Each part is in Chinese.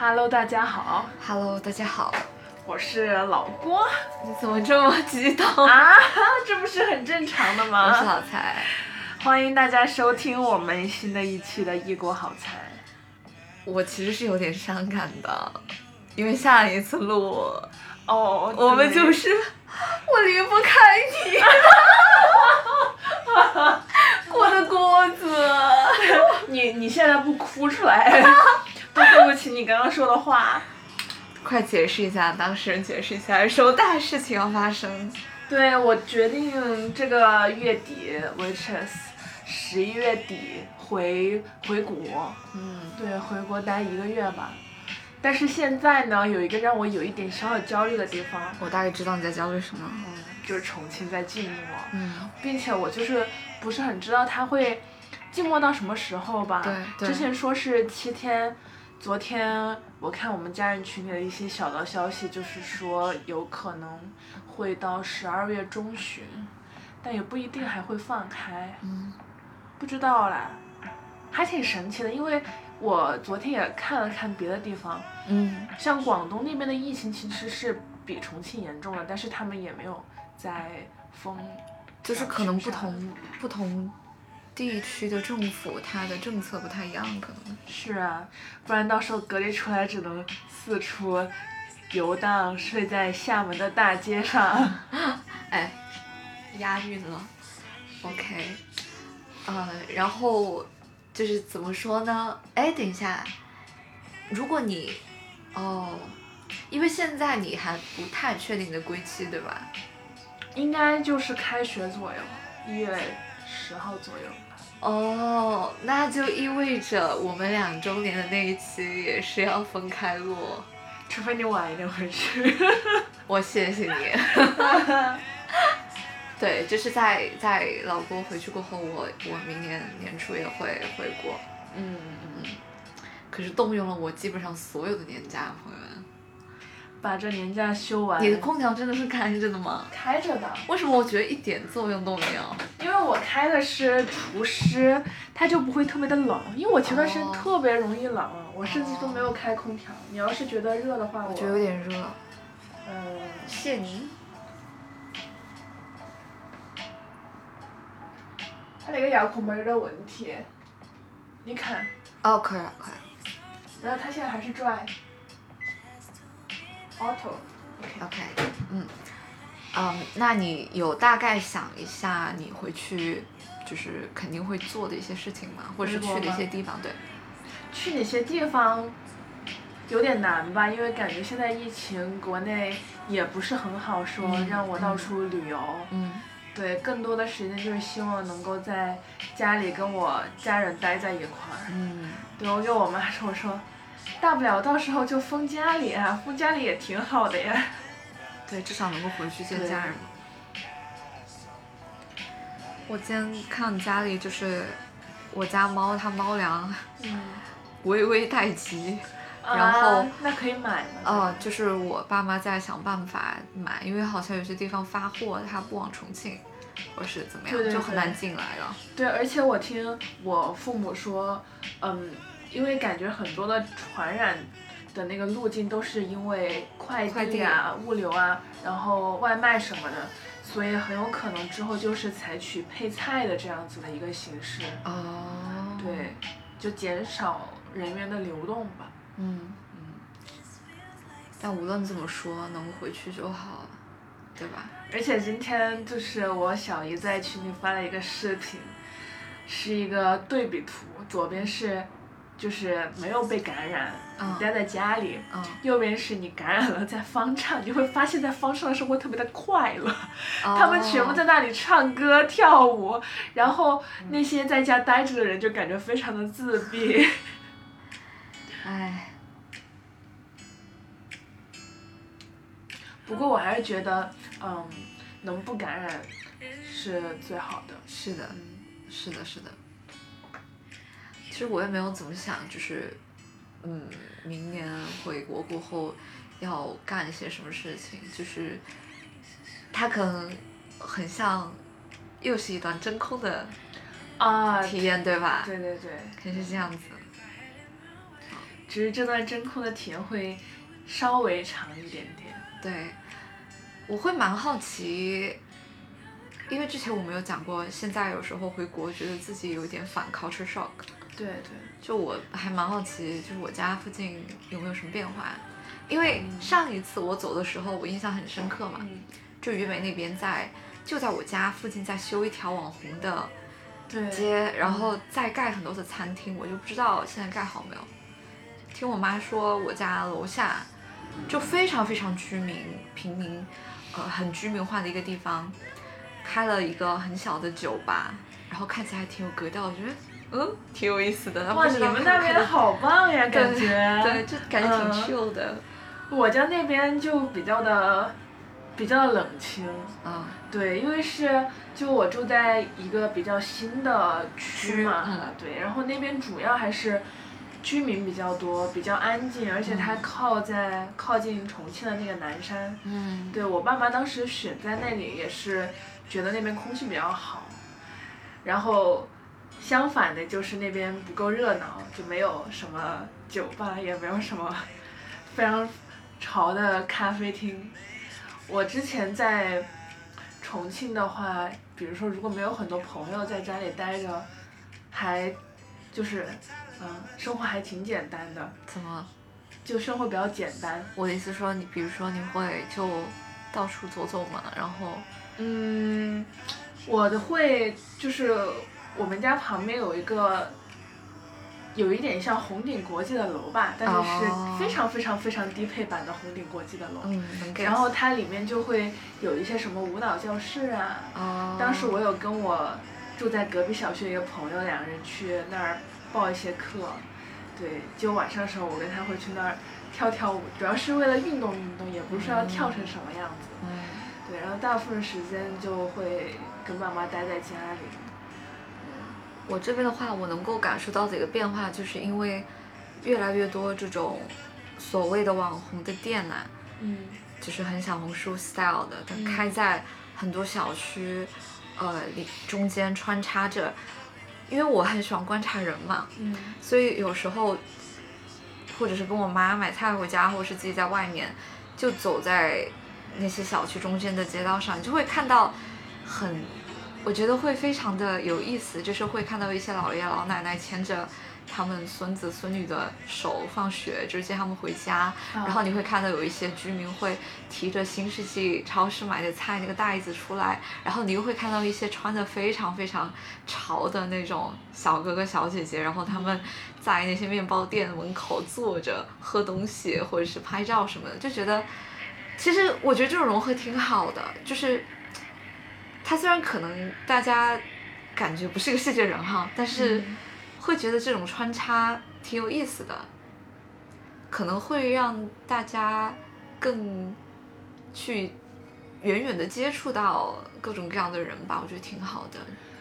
Hello，大家好，Hello，大家好。我是老郭你怎么这么激动？啊，这不是很正常的我是吗？欢迎大家收听我们新的一期的异国好菜。我其实是有点伤感的，因为下一次录，哦，我们就是我离不开你，我的锅子。你，你现在不哭出来，都对不起你刚刚说的话。快解释一下，当事人解释一下，有什么大事情要发生？对，我决定这个月底，which is 十一月底回回国，嗯，对，回国待一个月吧。但是现在呢，有一个让我有一点小小焦虑的地方，我大概知道你在焦虑什么。嗯，就是重庆在寂寞，嗯，并且我就是不是很知道它会寂寞到什么时候吧。对对之前说是七天，昨天我看我们家人群里的一些小道消息，就是说有可能会到十二月中旬，但也不一定还会放开。嗯，不知道啦，还挺神奇的，因为我昨天也看了看别的地方，嗯，像广东那边的疫情其实是比重庆严重的，但是他们也没有在封。就是可能不同不同地区的政府，它的政策不太一样，可能。是啊，不然到时候隔离出来只能四处游荡，睡在厦门的大街上。哎，押韵了，OK，呃，然后就是怎么说呢？哎，等一下，如果你，哦，因为现在你还不太确定你的归期，对吧？应该就是开学左右，一月十号左右吧。哦，那就意味着我们两周年的那一期也是要分开录。除非你晚一点回去。我谢谢你。对，就是在在老郭回去过后，我我明年年初也会回国。嗯嗯，可是动用了我基本上所有的年假，朋友们。把这年假休完。你的空调真的是开着的吗？开着的，为什么我觉得一点作用都没有？因为我开的是除湿，它就不会特别的冷。因为我前段时间哦特别容易冷，我甚至都没有开空调。你要是觉得热的话，我我觉得有点热。嗯，谢您。它那个遥控没有点问题。你看，哦，可以了，可以了。然后它现在还是 dry。auto。OK，嗯，嗯，那你有大概想一下你回去就是肯定会做的一些事情吗？或者是去的一回国吗些地方？对。去哪些地方有点难吧，因为感觉现在疫情国内也不是很好说嗯让我到处旅游。嗯对，更多的时间就是希望能够在家里跟我家人待在一块儿。嗯，对，我跟我妈说，我说，大不了到时候就封家里啊，封家里也挺好的呀。对，至少能够回去见家人嘛。我今天看家里就是我家猫，它猫粮嗯。微微待急。然后啊、那可以买吗？哦，就是我爸妈在想办法买，因为好像有些地方发货它不往重庆，或是怎么样，对对就很难进来了。对，而且我听我父母说，嗯，因为感觉很多的传染的那个路径都是因为快递啊、物流啊，然后外卖什么的，所以很有可能之后就是采取配菜的这样子的一个形式。哦。对，就减少人员的流动吧。嗯嗯。但无论怎么说，能回去就好了，对吧？而且今天就是我小姨在群里发了一个视频，是一个对比图，左边是就是没有被感染，嗯你待在家里，嗯。右边是你感染了在方丈，你会发现在方唱的生活特别的快乐，他们全部在那里唱歌跳舞，然后那些在家待着的人就感觉非常的自闭。唉，不过我还是觉得，嗯，能不感染是最好的。是的，嗯是的，是的。其实我也没有怎么想，就是，嗯，明年回国过后要干一些什么事情，就是，它可能很像，又是一段真空的啊，体验，对吧？对对对，肯定是这样子。只是这段真空的体验会稍微长一点点。对，我会蛮好奇，因为之前我们有讲过，现在有时候回国觉得自己有点反 culture shock。对对，就我还蛮好奇，就是我家附近有没有什么变化？因为上一次我走的时候，我印象很深刻嘛，嗯，就渝美那边在就在我家附近在修一条网红的对，街，然后再盖很多的餐厅，我就不知道现在盖好没有。听我妈说，我家楼下就非常非常居民平民，呃，很居民化的一个地方，开了一个很小的酒吧，然后看起来还挺有格调，我觉得嗯挺有意思的。哇，你们那边好棒呀，感觉。对，就感觉挺嗯 chill 的。我家那边就比较的比较冷清。嗯对，因为是就我住在一个比较新的区嘛，嗯对，然后那边主要还是居民比较多，比较安静，而且它靠在靠近重庆的那个南山。嗯对我爸妈当时选在那里也是觉得那边空气比较好，然后相反的就是那边不够热闹，就没有什么酒吧，也没有什么 非常潮的咖啡厅。我之前在重庆的话，比如说如果没有很多朋友在家里待着，还就是嗯生活还挺简单的，怎么？就生活比较简单。我的意思说，你比如说你会就到处走走嘛，然后嗯，我的会就是我们家旁边有一个，有一点像红顶国际的楼吧，但是哦是非常非常非常低配版的红顶国际的楼。然后它里面就会有一些什么舞蹈教室啊。哦，当时我有跟我住在隔壁小区的一个朋友，两个人去那儿报一些课。对，就晚上的时候，我跟他会去那儿跳跳舞，主要是为了运动运动，也不是说要跳成什么样子。嗯对，然后大部分时间就会跟爸妈待在家里。我这边的话，我能够感受到的一个变化，就是因为越来越多这种所谓的网红的店呐、嗯就是很小红书 style 的，它嗯开在很多小区，呃，里中间穿插着。因为我很喜欢观察人嘛，嗯所以有时候，或者是跟我妈买菜回家，或者是自己在外面，就走在那些小区中间的街道上，你就会看到很，我觉得会非常的有意思，就是会看到一些老爷老奶奶牵着他们孙子孙女的手放学，就是接他们回家，然后你会看到有一些居民会提着新世纪超市买的菜那个袋子出来，然后你又会看到一些穿的非常非常潮的那种小哥哥小姐姐，然后他们在那些面包店门口坐着喝东西或者是拍照什么的，就觉得其实我觉得这种融合挺好的，就是它虽然可能大家感觉不是个世界人哈，但是嗯会觉得这种穿插挺有意思的。可能会让大家更去远远的接触到各种各样的人吧，我觉得挺好的。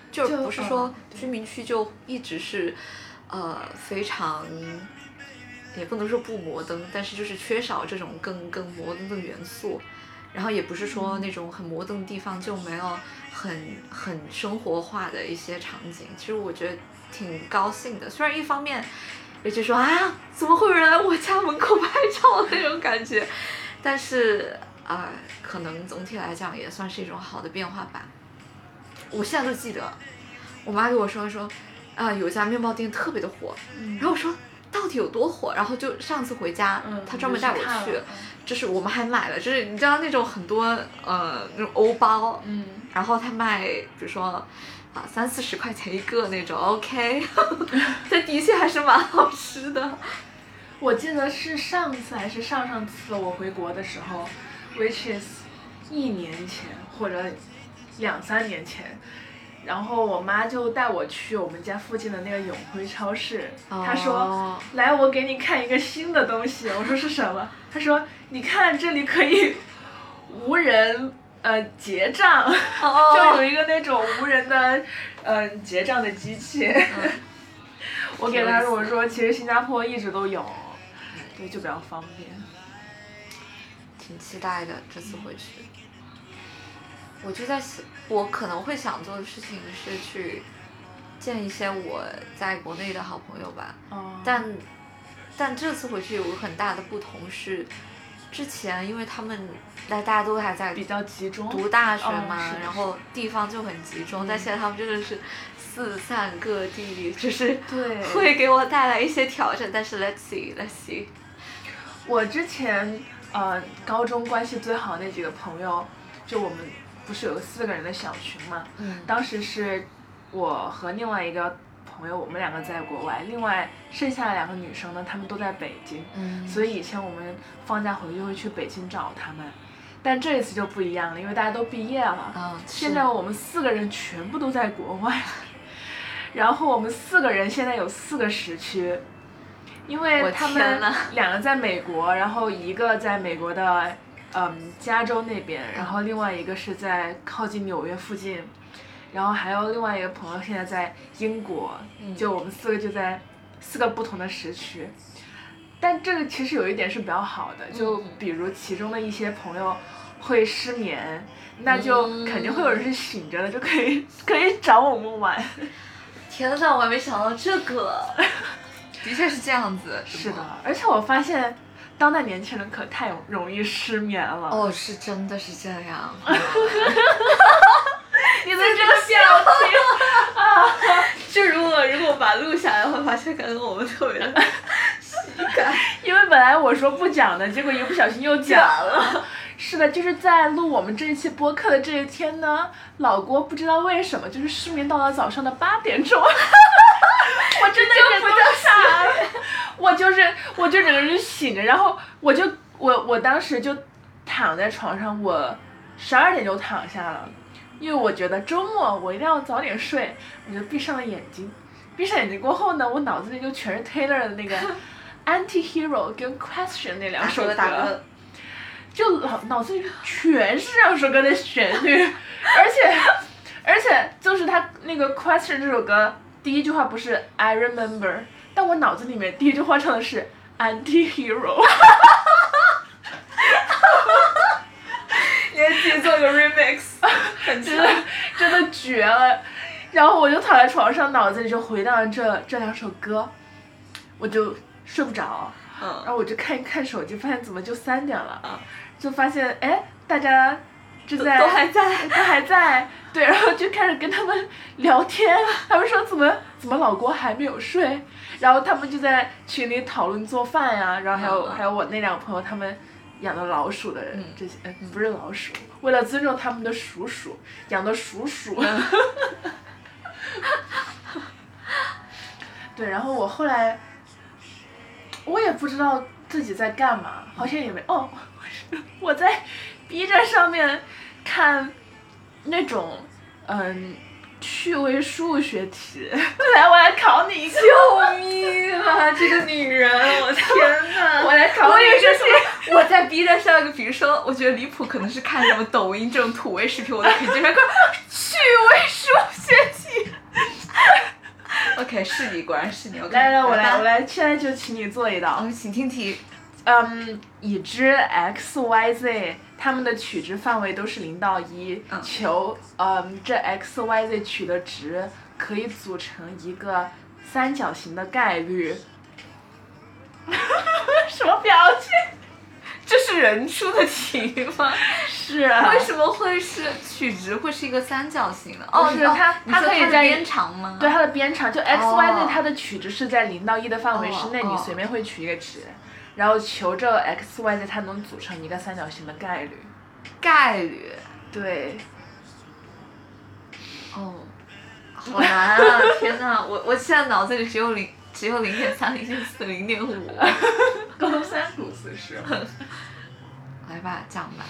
就就不是说居民区就一直是，呃，非常，也不能说不摩登，但是就是缺少这种更更摩登的元素。然后也不是说那种很摩登的地方就没有很很生活化的一些场景。其实我觉得挺高兴的，虽然一方面也就说啊，怎么会有人来我家门口拍照那种感觉，但是啊、呃可能总体来讲也算是一种好的变化吧。我现在都记得，我妈跟我说说，啊、有一家面包店特别的火，嗯然后我说到底有多火，然后就上次回家，嗯，他专门带我去，就是我们还买了，就是你知道那种很多呃那种欧包，嗯，然后他卖，比如说啊三四十块钱一个那种，OK，这的确还是蛮好吃的。我记得是上次还是上上次我回国的时候，which is 一年前或者两三年前，然后我妈就带我去我们家附近的那个永辉超市，她说。哦来，我给你看一个新的东西。我说是什么？她说，你看这里可以无人呃结账，哦 就有一个那种无人的嗯、结账的机器。我给他我说，其实新加坡一直都有，对，就比较方便。挺期待的，这次回去。我就在想，我可能会想做的事情是去见一些我在国内的好朋友吧。哦但但这次回去有个很大的不同是，之前因为他们大大家都还在比较集中。读大学哦嘛，然后地方就很集中，嗯但现在他们真的是四散各地，就是对 会给我带来一些挑战。但是 let's see，let's see，我之前呃高中关系最好那几个朋友，就我们不是有个四个人的小群嘛，嗯。当时是我和另外一个朋友，我们两个在国外，另外剩下的两个女生呢，她们都在北京，嗯。所以以前我们放假回去会去北京找她们，但这一次就不一样了，因为大家都毕业了，嗯，现在我们四个人全部都在国外，然后我们四个人现在有四个时区，因为我他们两个在美国，然后一个在美国的嗯加州那边，然后另外一个是在靠近纽约附近，然后还有另外一个朋友现在在英国，嗯就我们四个就在四个不同的时区。但这个其实有一点是比较好的，就嗯比如其中的一些朋友会失眠，那就嗯肯定会有人是醒着的，就可以可以找我们玩。天呐，我还没想到这个，的确是这样子。是的，而且我发现当代年轻人可太容易失眠了。哦，是真的是这样。你的这个表情，就如果如果把录下来，会发现刚刚我们特别的喜感。因为本来我说不讲的，结果一不小心又讲了。是的，就是在录我们这一期播客的这一天呢，老郭不知道为什么就是失眠到了早上的八点钟。我真的人都傻了，我就是我就整个人醒着，然后我就我我当时就躺在床上，我十二点就躺下了，因为我觉得周末我一定要早点睡，我就闭上了眼睛。闭上眼睛过后呢，我脑子里就全是 Taylor 的那个 Anti-Hero 跟 Question 那两首歌。就脑脑子里全是这两首歌的旋律，而且而且就是他那个 Question 这首歌第一句话不是 I remember，但我脑子里面第一句话唱的是 Anti-Hero，你还自己做个 remix，很真的真的绝了。然后我就躺在床上，脑子里就回荡着这这两首歌，我就睡不着。嗯然嗯，后我就看一看手机，发现怎么就三点了，啊就发现哎，大家正在都还在。都还在，对，然后就开始跟他们聊天，他们说怎么怎么老郭还没有睡，然后他们就在群里讨论做饭呀，然后还有、嗯还有我那两个朋友他们养的老鼠的人这些，呃不是老鼠，为了尊重他们的鼠鼠，养的鼠鼠。对，然后我后来，我也不知道自己在干嘛，好像也没哦，我在 B 站上面看那种嗯趣味数学题，来，我来考你一个，救命啊！这个女人，我天呐！我来考你一个是什么？我在 B 站上，比如说，我觉得离谱，可能是看什么抖音这种土味视频，我都可以经常看趣味数学题。OK，是你，果然是你。来来，我来，我来。来，现在就请你做一道。嗯，请听题。嗯，已知 x、y、z 它们的取值范围都是零到一、嗯求嗯这 x、y、z 取的值可以组成一个三角形的概率。什么表情？这是人出的题吗？是啊，为什么会是取值会是一个三角形呢？哦，是它它可以在的边长吗？对它的边长，就 x、哦 y、z 它的取值是在零到一的范围之内，你随便会取一个值，然后求这 x、y、z 它能组成一个三角形的概率。概率。对，哦，好难啊！天呐，我我现在脑子里只有零，只有零点三、零点四、零点五。高三读四十，来吧，讲吧，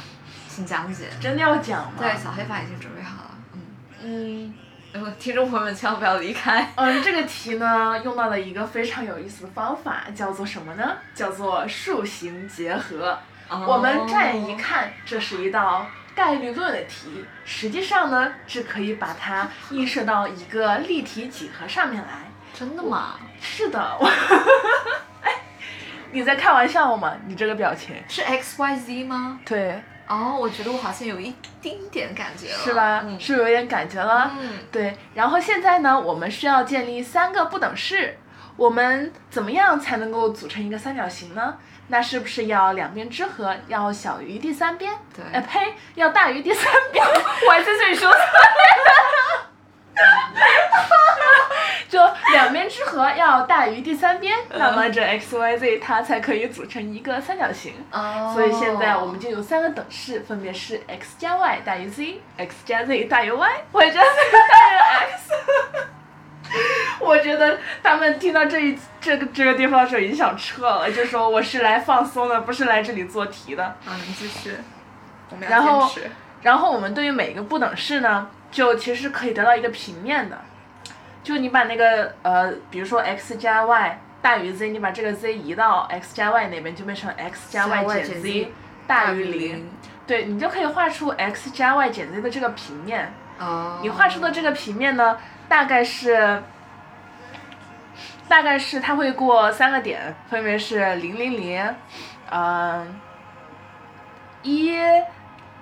请讲解。真的要讲吗？对，小黑板已经准备好了。嗯，嗯 听众朋友们千万不要离开。嗯，这个题呢用到了一个非常有意思的方法，叫做什么呢？叫做数形结合。我们乍眼一看，这是一道概率论的题，实际上呢是可以把它映射到一个立体几何上面来。真的吗？是的，我，哎，你在开玩笑吗？你这个表情。是 x y z 吗？对，哦，我觉得我好像有一丁点感觉了，是吧？嗯是不是有点感觉了？嗯，对，然后现在呢，我们需要建立三个不等式。我们怎么样才能够组成一个三角形呢？那是不是要两边之和要小于第三边？对哎呸，要大于第三边。我还在这里说错。就两边之和要大于第三边，那么这 x y z 它才可以组成一个三角形。哦，所以现在我们就有三个等式，分别是 x 加 y 大于 z，x 加 z 大于 y，y 加 z 大于 x。我觉得他们听到这一这个这个地方的时候已经想撤了，就说我是来放松的，不是来这里做题的。好，你继续，我们然后。然后我们对于每一个不等式呢，就其实是可以得到一个平面的，就你把那个呃，比如说 x 加 y 大于 z，你把这个 z 移到 x 加 y 那边，就变成 x 加 y 减 z 减 z 大于零。对，你就可以画出 x 加 y 减 z 的这个平面。哦，你画出的这个平面呢，大概是，大概是它会过三个点，分别是零零零，嗯，一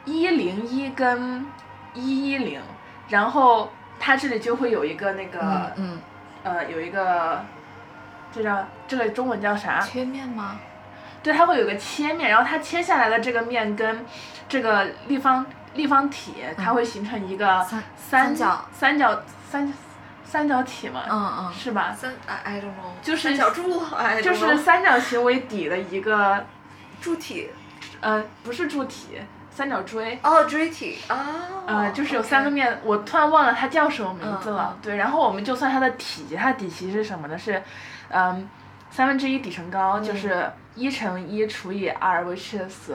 一零一跟一一零，然后它这里就会有一个那个、嗯嗯，呃有一个，这叫这个中文叫啥？切面吗？对，它会有个切面，然后它切下来的这个面跟这个立方立方体，它会形成一个嗯三三三角三角三三角体嘛，嗯嗯，是吧？三，I don't know，就是三角柱，I don't 就是三角形为底的一个，柱体，呃，不是柱体，三角锥。哦，锥体，啊，呃，就是有三个面，我突然忘了它叫什么名字了。对，然后我们就算它的体积，它的底积是什么呢？是，嗯，三分之一底乘高，就是一乘一除以二，which is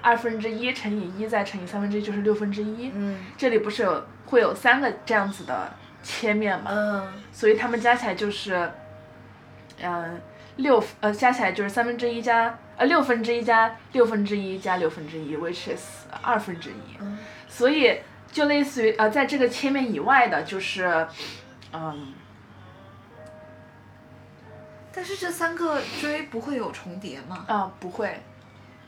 二分之一乘以一再乘以三分之一，就是六分之一。嗯这里不是有会有三个这样子的切面嘛？嗯所以它们加起来就是，嗯，六呃加起来就是三分之一加呃六分之一加六分之一加六分之一，which is 二分之一。嗯所以就类似于呃，在这个切面以外的，就是，嗯，但是这三个锥不会有重叠吗？啊、不会，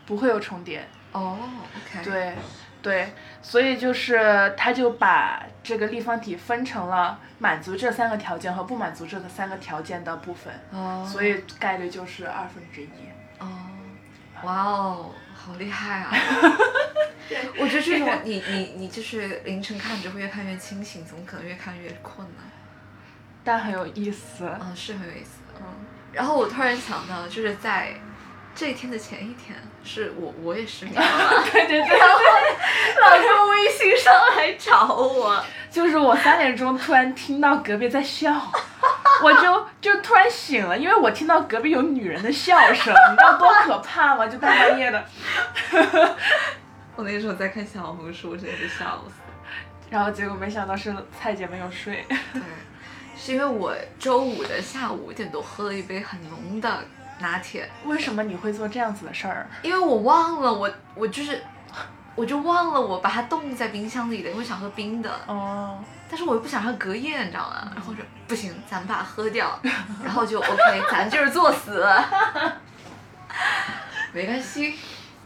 不会有重叠。哦，OK，，对，对，所以就是他就把这个立方体分成了满足这三个条件和不满足这个三个条件的部分，哦，所以概率就是二分之一。哦，哇哦，好厉害啊！我觉得这种你你你就是凌晨看只会越看越清醒，怎么可能越看越困呢？但很有意思。嗯，是很有意思。嗯，然后我突然想到，就是在这一天的前一天，是我我也失眠了，对对对，老师微信上来找我，就是我三点钟突然听到隔壁在笑，我就就突然醒了，因为我听到隔壁有女人的笑声，你知道多可怕吗？就大半夜的。我那个时候在看小红书，真的是笑死。然后结果没想到是蔡姐没有睡。对，是因为我周五的下午五点多喝了一杯很浓的拿铁，为什么你会做这样子的事儿？因为我忘了我我就是。我就忘了我把它冻在冰箱里的，因为想喝冰的，哦，但是我又不想让它隔夜，你知道吗？然后我说不行，咱们把它喝掉，然后就 OK，咱就是作死，没关系，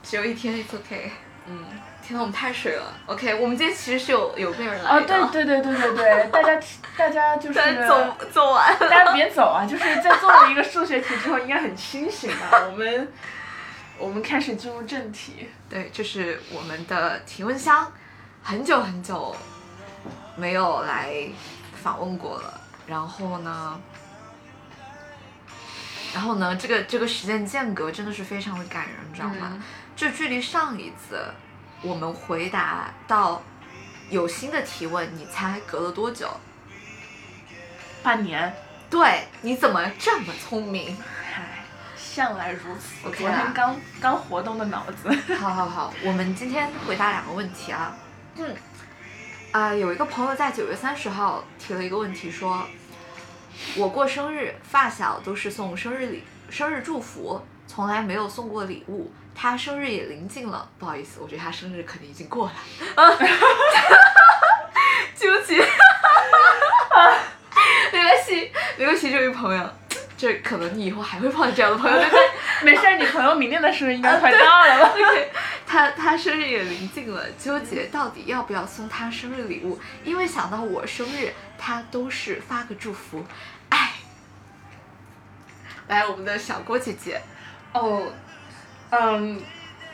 只有一天，it's OK。嗯，天呐，我们太水了。OK，我们今天其实是有有备而来哦，的。对对对对对对，大家大家就是，走走完。大家别走啊！就是在做了一个数学题之后，应该很清醒吧？我们我们开始进入正题。对，这是我们的提问箱，很久很久没有来访问过了。然后呢，然后呢，这个这个时间间隔真的是非常的感人，你知道吗？嗯就距离上一次我们回答到有新的提问，你猜隔了多久？半年，对，你怎么这么聪明？唉，向来如此。我昨啦天刚刚活动的脑子。好好好，我们今天回答两个问题啊。嗯，啊、有一个朋友在九月三十号提了一个问题，说，我过生日，发小都是送生日礼、生日祝福，从来没有送过礼物，他生日也临近了，不好意思，我觉得他生日肯定已经过了。啊，哈哈哈对不起，没关系，没关系，这位朋友，这可能你以后还会碰到这样的朋友，对不对？没事儿，你朋友明年的生日应该快到了吧 他他生日也临近了，纠结到底要不要送他生日礼物，因为想到我生日，他都是发个祝福，哎。来，我们的小郭姐姐，哦，嗯，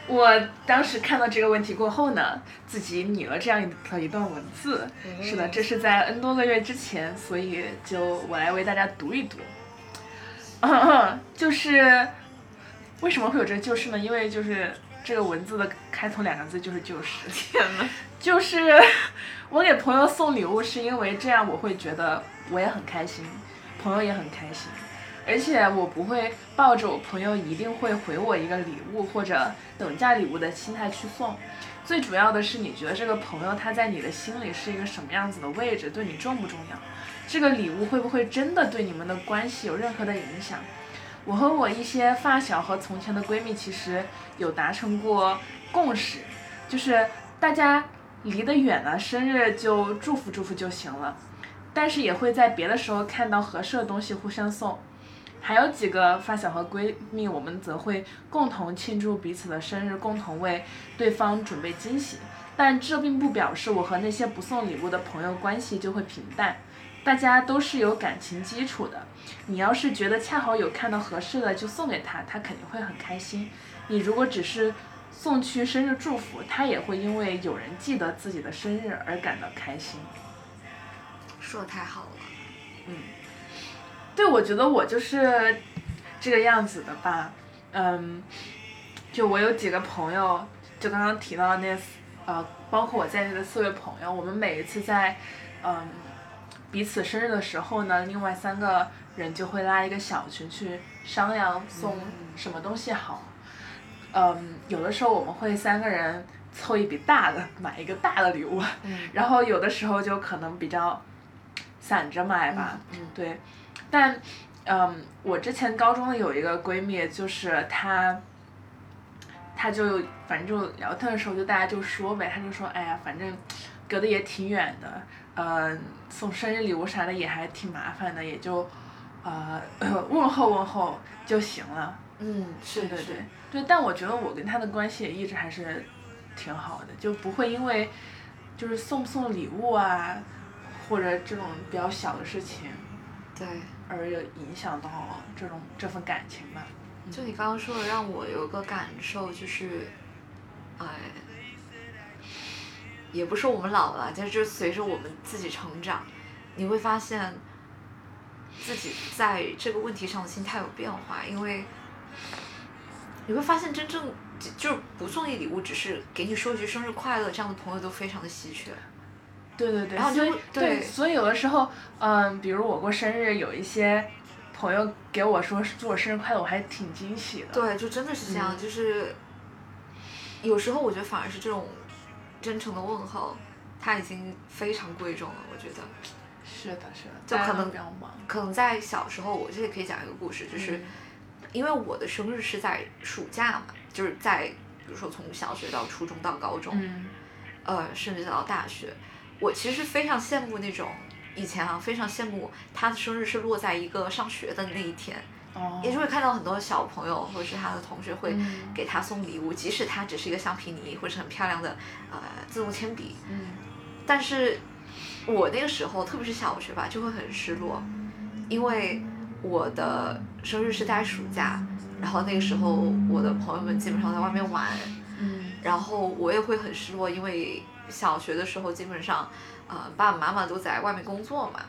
我当时看到这个问题过后呢，自己拟了这样的一段文字。是的，这是在 N 多个月之前，所以就我来为大家读一读。就是为什么会有这个就是呢？因为就是这个文字的开头两个字就是就是。天呐，就是 我给朋友送礼物，是因为这样我会觉得我也很开心，朋友也很开心，而且我不会抱着我朋友一定会回我一个礼物或者等价礼物的心态去送。最主要的是，你觉得这个朋友他在你的心里是一个什么样子的位置，对你重不重要？这个礼物会不会真的对你们的关系有任何的影响？我和我一些发小和从前的闺蜜其实有达成过共识，就是大家离得远了，生日就祝福祝福就行了，但是也会在别的时候看到合适的东西互相送。还有几个发小和闺蜜，我们则会共同庆祝彼此的生日，共同为对方准备惊喜。但这并不表示我和那些不送礼物的朋友关系就会平淡，大家都是有感情基础的。你要是觉得恰好有看到合适的就送给他，他肯定会很开心。你如果只是送去生日祝福，他也会因为有人记得自己的生日而感到开心。说的太好了。嗯对，我觉得我就是这个样子的吧。嗯，就我有几个朋友，就刚刚提到的那呃，包括我在内的四位朋友，我们每一次在嗯彼此生日的时候呢，另外三个人就会拉一个小群去商量送什么东西好。嗯，有的时候我们会三个人凑一笔大的，买一个大的礼物，嗯然后有的时候就可能比较散着买吧。嗯对，但嗯，我之前高中的有一个闺蜜，就是她，她就反正就聊天的时候，就大家就说呗，她就说，哎呀，反正隔得也挺远的，呃，送生日礼物啥的也还挺麻烦的，也就呃 问候问候就行了。嗯，是对对是对对，但我觉得我跟他的关系也一直还是挺好的，就不会因为就是送不送礼物啊，或者这种比较小的事情。对。而有影响到这种这份感情吧。就你刚刚说的，让我有个感受，就是，哎，也不是我们老了，就是随着我们自己成长，你会发现自己在这个问题上的心态有变化，因为你会发现真正就就是不送你礼物，只是给你说一句生日快乐，这样的朋友都非常的稀缺。对对对，然后就对所以有的时候，嗯，比如我过生日，有一些朋友给我说祝我生日快乐，我还挺惊喜的。对，就真的是这样，嗯就是有时候我觉得反而是这种真诚的问候，他已经非常贵重了。我觉得，是的，是的，就可能比较忙。可能在小时候，我这里可以讲一个故事，就是嗯因为我的生日是在暑假嘛，就是在比如说从小学到初中到高中，嗯呃，甚至到大学，我其实非常羡慕那种。以前啊，非常羡慕他的生日是落在一个上学的那一天，哦，也就会看到很多小朋友或者是他的同学会嗯。给他送礼物，即使他只是一个橡皮泥或者很漂亮的呃自动铅笔，嗯。但是我那个时候特别是小学吧，就会很失落，因为我的生日是在暑假，然后那个时候我的朋友们基本上在外面玩，嗯。然后我也会很失落，因为小学的时候基本上，呃，爸爸妈妈都在外面工作嘛，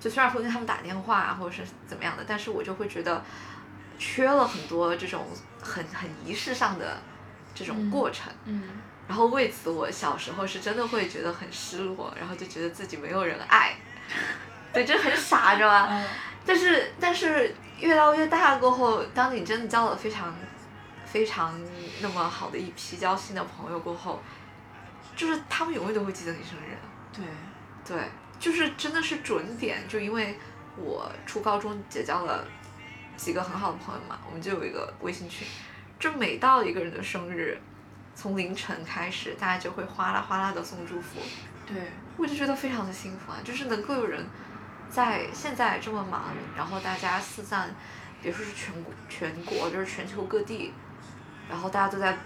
就虽然会跟他们打电话啊或者是怎么样的，但是我就会觉得缺了很多这种很很仪式上的这种嗯过程。嗯。然后为此，我小时候是真的会觉得很失落，然后就觉得自己没有人爱，对，这很傻，知道吧？嗯。但是但是越到越大过后，当你真的交了非常非常那么好的一批交心的朋友过后，就是他们永远都会记得你生日，对，对，就是真的是准点，就因为我初高中结交了几个很好的朋友嘛，我们就有一个微信群，就每到一个人的生日，从凌晨开始，大家就会哗啦哗啦的送祝福，对，我就觉得非常的幸福啊，就是能够有人在现在这么忙，然后大家四散，别说是全国全国，就是全球各地，然后大家都在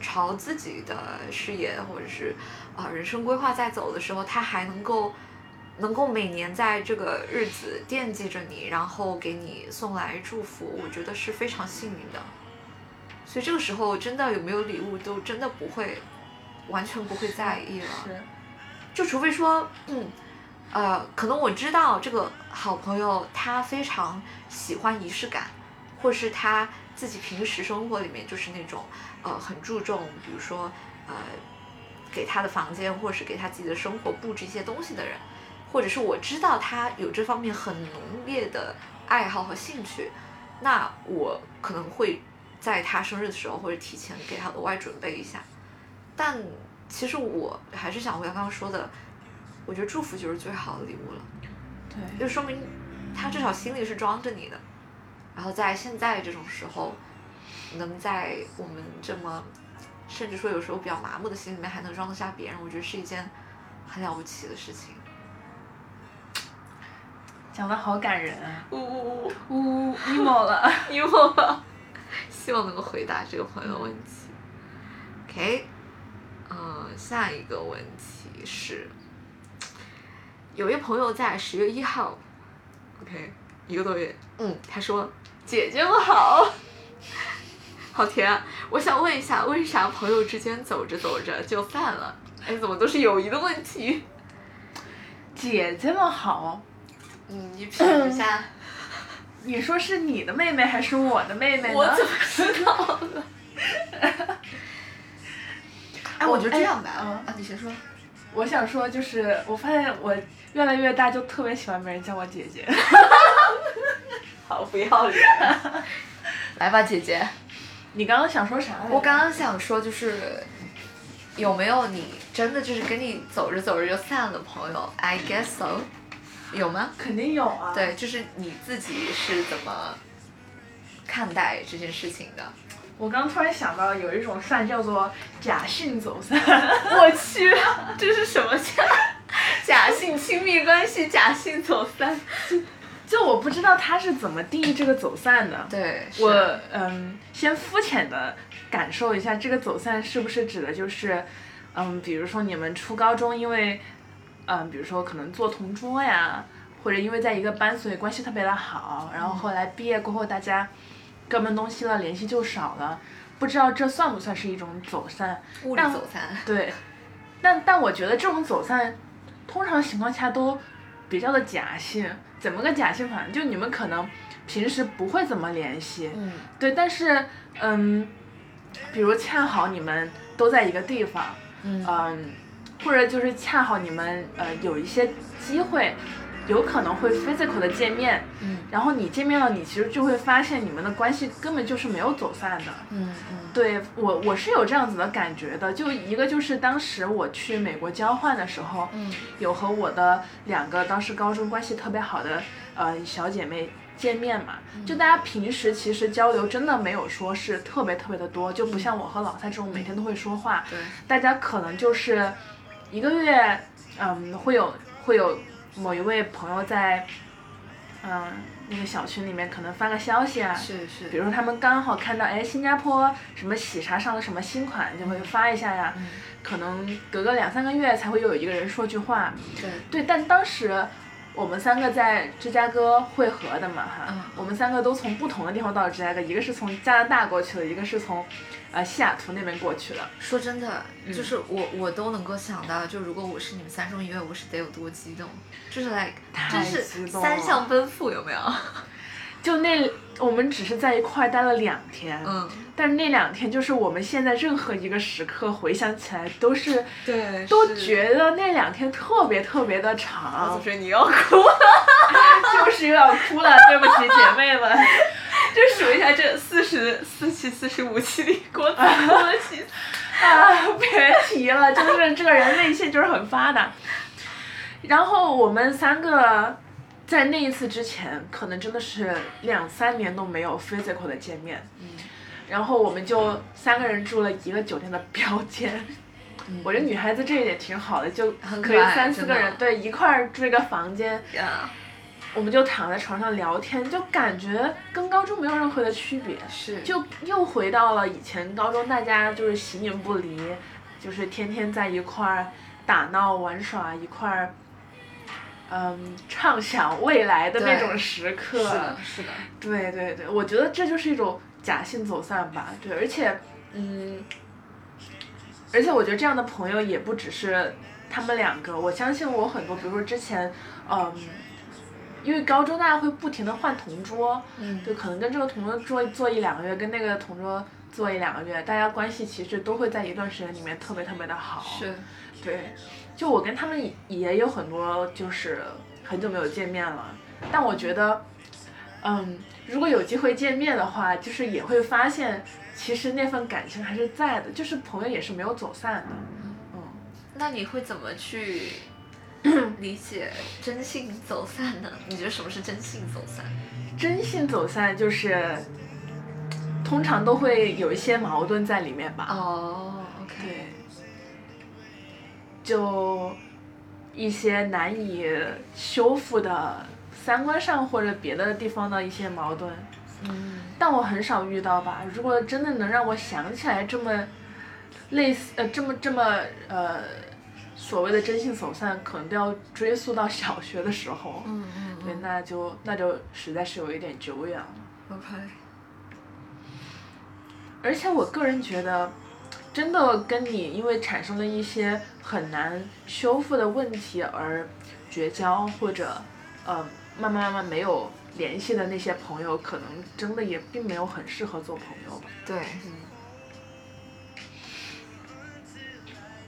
朝自己的事业或者是啊、人生规划在走的时候，他还能够能够每年在这个日子惦记着你，然后给你送来祝福，我觉得是非常幸运的。所以这个时候真的有没有礼物都真的不会，完全不会在意了。是，就除非说，嗯，呃，可能我知道这个好朋友他非常喜欢仪式感，或是他自己平时生活里面就是那种呃很注重，比如说呃给他的房间或是给他自己的生活布置一些东西的人，或者是我知道他有这方面很浓烈的爱好和兴趣，那我可能会在他生日的时候或者提前给他额外准备一下。但其实我还是想回到刚刚说的，我觉得祝福就是最好的礼物了，对，就说明他至少心里是装着你的。然后在现在这种时候，能在我们这么甚至说有时候比较麻木的心里面还能装得下别人，我觉得是一件很了不起的事情。讲的好感人啊，呜呜呜，呜呜 emo 了，，emo 了希望能够回答这个朋友的问题。OK，嗯、下一个问题是，有一朋友在十月一号，OK，一个多月，嗯，他说姐姐们好，好甜啊！我想问一下，为啥朋友之间走着走着就散了？哎，怎么都是友谊的问题？姐姐们好，嗯，你品一下，你说是你的妹妹还是我的妹妹呢？我怎么知道呢？哎，我觉得这样吧，啊，你先说。我想说，就是我发现我越来越大，就特别喜欢别人叫我姐姐。好不要脸！来吧，姐姐。你刚刚想说啥来着？我刚刚想说，就是有没有你真的就是跟你走着走着就散了朋友？I guess so，有吗？肯定有啊。对，就是你自己是怎么看待这件事情的？我刚突然想到，有一种散叫做假性走散。我去，这是什么假 假性亲密关系，假性走散？就我不知道他是怎么定义这个走散的。对，我嗯，先肤浅的感受一下，这个走散是不是指的就是，嗯，比如说你们初高中因为，嗯，比如说可能做同桌呀，或者因为在一个班，所以关系特别的好，然后后来毕业过后大家各奔东西了，联系就少了，不知道这算不算是一种走散？物理但走散。对，但但我觉得这种走散，通常情况下都比较的假性。怎么个假性法？就你们可能平时不会怎么联系，嗯对，但是嗯，比如恰好你们都在一个地方，嗯嗯，或者就是恰好你们呃有一些机会，有可能会 physical 的见面，嗯然后你见面了，你其实就会发现你们的关系根本就是没有走散的。嗯嗯对我我是有这样子的感觉的，就一个就是当时我去美国交换的时候，嗯有和我的两个当时高中关系特别好的呃小姐妹见面嘛，就大家平时其实交流真的没有说是特别特别的多，就不像我和老蔡这种每天都会说话，对，大家可能就是一个月，嗯，会有会有某一位朋友在，嗯，那个小群里面可能发个消息啊，是是。比如说他们刚好看到，哎，新加坡什么喜茶上了什么新款，就会发一下呀。嗯可能隔个两三个月才会有一个人说句话。对，对，但当时我们三个在芝加哥汇合的嘛，哈，嗯我们三个都从不同的地方到了芝加哥，一个是从加拿大过去的，一个是从呃西雅图那边过去的。说真的，就是我我都能够想到，就如果我是你们三中一院，我是得有多激动，就是 like 太真是三项奔赴，有没有？就那我们只是在一块待了两天，嗯，但是那两天就是我们现在任何一个时刻回想起来都是对，都觉得那两天特别特别的长总，觉得你要哭。就是有点哭了，对不起姐妹们。就数一下这四十四期、四十五期里给我哭了几次。啊，别提了，就是这个人内线就是很发达。然后我们三个在那一次之前，可能真的是两三年都没有 physical 的见面。然后我们就三个人住了一个酒店的标间。我觉得女孩子这一点挺好的，就可以三四个人对一块儿住一个房间，呀，我们就躺在床上聊天，就感觉跟高中没有任何的区别。是就又回到了以前高中，大家就是形影不离，就是天天在一块儿打闹玩耍，一块儿，嗯，畅想未来的那种时刻。是的，是的，对对对，我觉得这就是一种假性走散吧。对，而且，嗯，而且我觉得这样的朋友也不只是他们两个，我相信我很多，比如说之前，嗯，因为高中大家会不停的换同桌，嗯就可能跟这个同桌坐坐一两个月，跟那个同桌坐一两个月，大家关系其实都会在一段时间里面特别特别的好。是，对，就我跟他们也有很多就是很久没有见面了，但我觉得，嗯，如果有机会见面的话，就是也会发现其实那份感情还是在的，就是朋友也是没有走散的。嗯，那你会怎么去 理解真性走散呢？你觉得什么是真性走散？真性走散就是通常都会有一些矛盾在里面吧。哦就一些难以修复的三观上或者别的地方的一些矛盾，嗯，但我很少遇到吧。如果真的能让我想起来这么类似呃这么这么呃所谓的真性走散，可能都要追溯到小学的时候。嗯嗯对，那就那就实在是有一点久远了。，OK，而且我个人觉得，真的跟你因为产生了一些很难修复的问题而绝交，或者呃慢慢慢慢没有联系的那些朋友，可能真的也并没有很适合做朋友吧。对，嗯，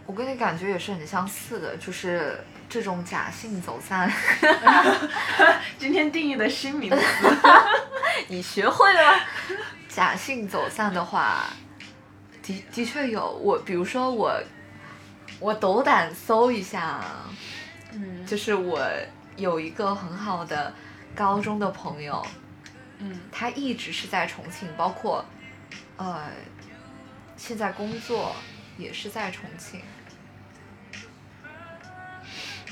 我跟你感觉也是很相似的，就是这种假性走散 今天定义的新名词，你学会了吗？假性走散的话，的的确有我，比如说我，我斗胆搜一下，嗯就是我有一个很好的高中的朋友，嗯他一直是在重庆，包括呃，现在工作也是在重庆。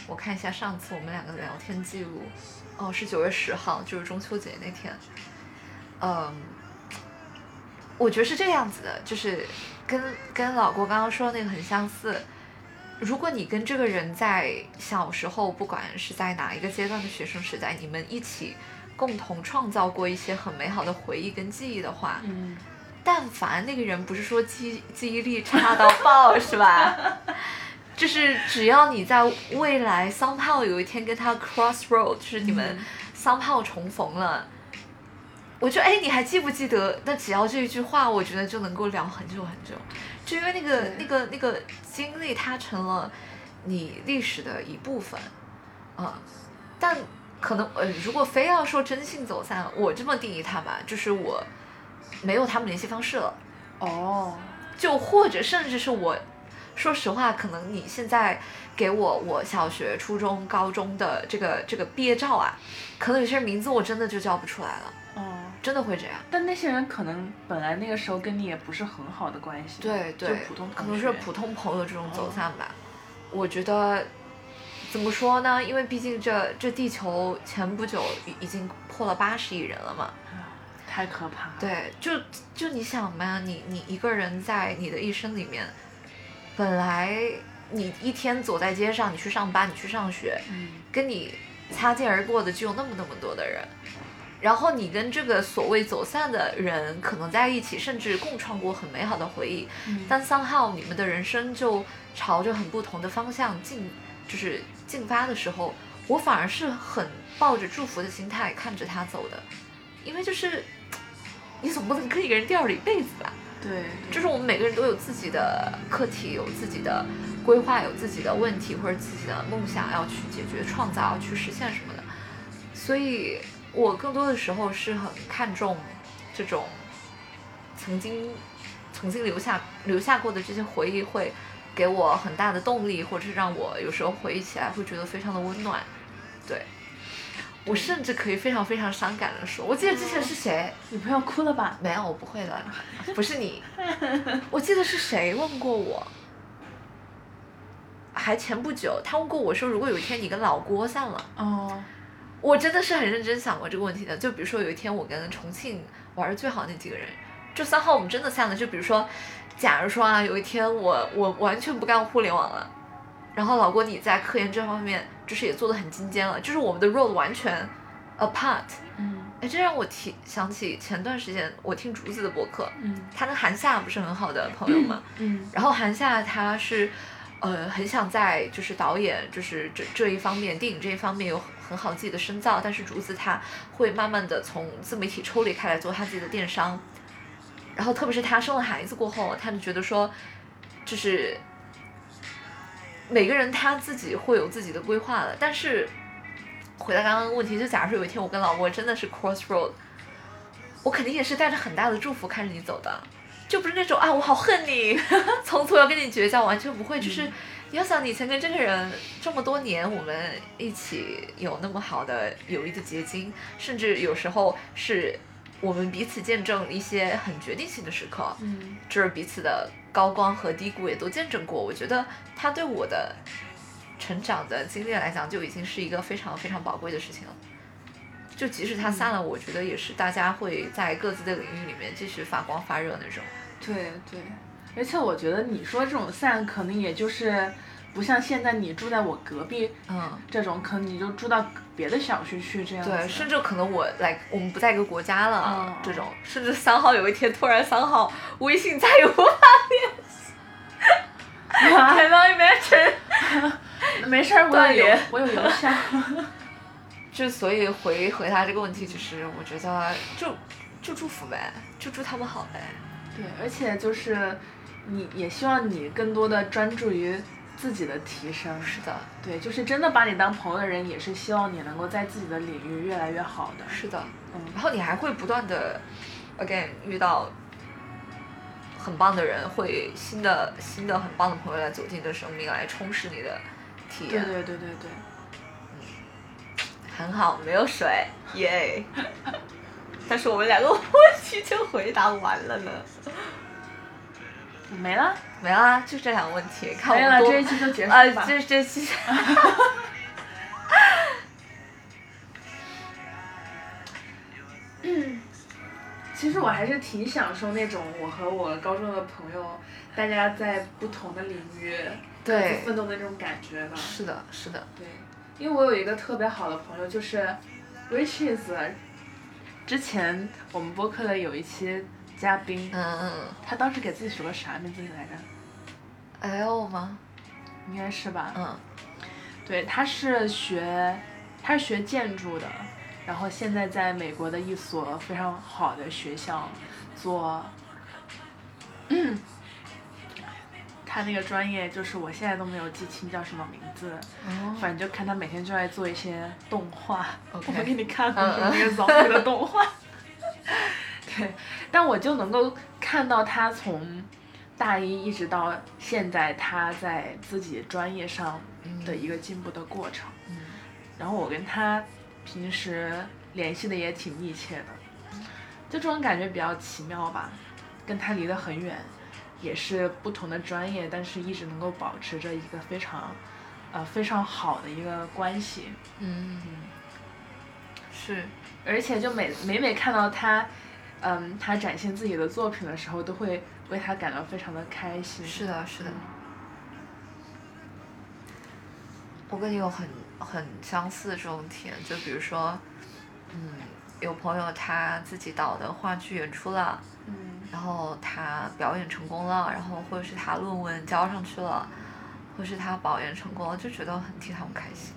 我看一下上次我们两个聊天记录，哦，是九月十号，就是中秋节那天。嗯，我觉得是这样子的，就是跟跟老郭刚刚说的那个很相似。如果你跟这个人在小时候，不管是在哪一个阶段的学生时代，你们一起共同创造过一些很美好的回忆跟记忆的话，嗯，但凡那个人不是说记记忆力差到爆，是吧？就是只要你在未来 somehow 有一天跟他 crossroad，就是你们嗯 somehow 重逢了，我就哎，你还记不记得？那只要这一句话，我觉得就能够聊很久很久，就因为那个那个那个经历，它成了你历史的一部分，啊、但可能呃，如果非要说真性走散，我这么定义它吧，就是我没有他们联系方式了，哦，就或者甚至是我，说实话，可能你现在给我我小学、初中、高中的这个这个毕业照啊，可能有些人名字我真的就叫不出来了，哦，真的会这样。但那些人可能本来那个时候跟你也不是很好的关系，对对，就普通可能是普通朋友这种走散吧。我觉得怎么说呢？因为毕竟这这地球前不久已已经破了八十亿人了嘛。太可怕了。对，就就你想嘛，你你一个人在你的一生里面，本来你一天走在街上，你去上班，你去上学，嗯，跟你擦肩而过的就有那么那么多的人，然后你跟这个所谓走散的人可能在一起，甚至共创过很美好的回忆，嗯但 somehow 你们的人生就朝着很不同的方向进，就是进发的时候，我反而是很抱着祝福的心态看着他走的，因为就是你总不能跟一个人吊着一辈子吧。对，就是我们每个人都有自己的课题，有自己的规划，有自己的问题或者自己的梦想要去解决、创造、要去实现什么的。所以我更多的时候是很看重这种曾经曾经留下留下过的这些回忆，会给我很大的动力，或者是让我有时候回忆起来会觉得非常的温暖。对，我甚至可以非常非常伤感的说，我记得之前是谁？你不要哭了吧？没有，我不会的，不是你。我记得是谁问过我，还前不久，他问过我说，如果有一天你跟老郭散了，哦，我真的是很认真想过这个问题的。就比如说有一天我跟重庆玩的最好的那几个人，就三号我们真的散了。就比如说，假如说啊，有一天我我完全不干互联网了，然后老郭你在科研这方面就是也做的很精尖了，就是我们的 road 完全 apart。嗯哎，这让我提想起前段时间我听竹子的博客，嗯他跟韩夏不是很好的朋友吗？嗯然后韩夏他是，呃，很想在就是导演就是这这一方面，电影这一方面有很好自己的深造，但是竹子他会慢慢的从自媒体抽离开来做他自己的电商，然后特别是他生了孩子过后，他就觉得说，就是每个人他自己会有自己的规划的，但是回答刚刚的问题，就假如说有一天我跟老郭真的是 crossroad，我肯定也是带着很大的祝福看着你走的。就不是那种啊，我好恨你，从此要跟你绝交，完全不会。就是你要想，你以前跟这个人这么多年，我们一起有那么好的友谊的结晶，甚至有时候是我们彼此见证一些很决定性的时刻，嗯就是彼此的高光和低谷也都见证过。我觉得他对我的成长的经历来讲，就已经是一个非常非常宝贵的事情了。就即使他散了，我觉得也是大家会在各自的领域里面继续发光发热那种。对对，而且我觉得你说这种散，可能也就是不像现在你住在我隔壁嗯，这种，可能你就住到别的小区去这样。对，甚至可能我来我们不在一个国家了，嗯这种，甚至三号有一天突然三号微信再也无法看到 imagine。没事儿，我有我有邮箱。之所以回回答这个问题，就是我觉得就就祝福呗，就祝他们好呗。对，而且就是你也希望你更多的专注于自己的提升。是的，对，就是真的把你当朋友的人，也是希望你能够在自己的领域越来越好的。是的。嗯然后你还会不断的，again 遇到很棒的人，会新的新的很棒的朋友来走进你的生命，来充实你的体验。对对对对对。很好，没有水，耶、但是我们两个问题就回答完了呢。没了，没啦，就这两个问题，看我没了，们多这一期就结束啊，吧。这这期。嗯其实我还是挺享受那种我和我高中的朋友，大家在不同的领域对奋斗的那种感觉吧。是的，是的，对，因为我有一个特别好的朋友，就是 Riches，之前我们播客的有一期嘉宾，嗯嗯他当时给自己取个啥名字来着？嗯，L 吗？应该是吧？嗯对，他是学，他是学建筑的，然后现在在美国的一所非常好的学校做，他那个专业就是我现在都没有记清叫什么名字，哦，反正就看他每天就在做一些动画。我没给你看过那个早期的动画，对，但我就能够看到他从大一一直到现在，他在自己专业上的一个进步的过程。嗯。然后我跟他平时联系的也挺密切的，就这种感觉比较奇妙吧。跟他离得很远，也是不同的专业，但是一直能够保持着一个非常，呃非常好的一个关系。嗯，是，而且就每每每看到他，嗯，他展现自己的作品的时候，都会为他感到非常的开心。是的，是的。我跟你有很很相似的这种体验，就比如说，嗯，有朋友他自己导的话剧演出了，嗯然后他表演成功了，然后或者是他论文交上去了，或是他保研成功了，就觉得很替他们开心。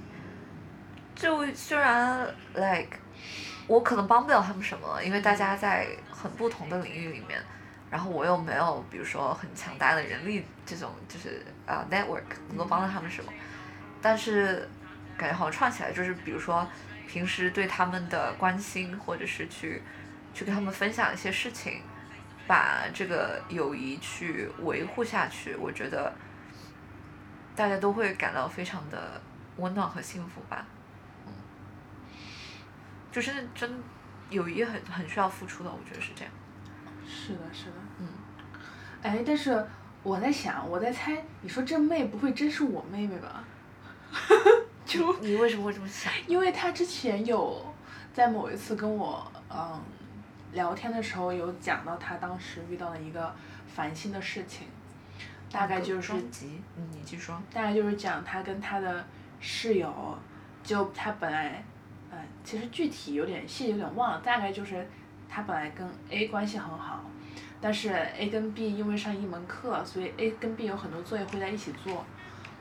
就虽然 like 我可能帮不了他们什么，因为大家在很不同的领域里面，然后我又没有比如说很强大的人力这种就是啊、network 能够帮到他们什么，但是感觉好像串起来，就是比如说平时对他们的关心，或者是去去跟他们分享一些事情，把这个友谊去维护下去，我觉得大家都会感到非常的温暖和幸福吧。嗯就是真友谊很很需要付出的，我觉得是这样。是的，是的。嗯，哎，但是我在想，我在猜，你说这妹不会真是我妹妹吧？就你为什么会这么想？因为她之前有在某一次跟我嗯聊天的时候，有讲到他当时遇到的一个烦心的事情，大概就是专辑，嗯，你继续说。大概就是讲他跟他的室友，就他本来，呃，其实具体有点细节有点忘了，大概就是他本来跟 A 关系很好，但是 A 跟 B 因为上一门课，所以 A 跟 B 有很多作业会在一起做，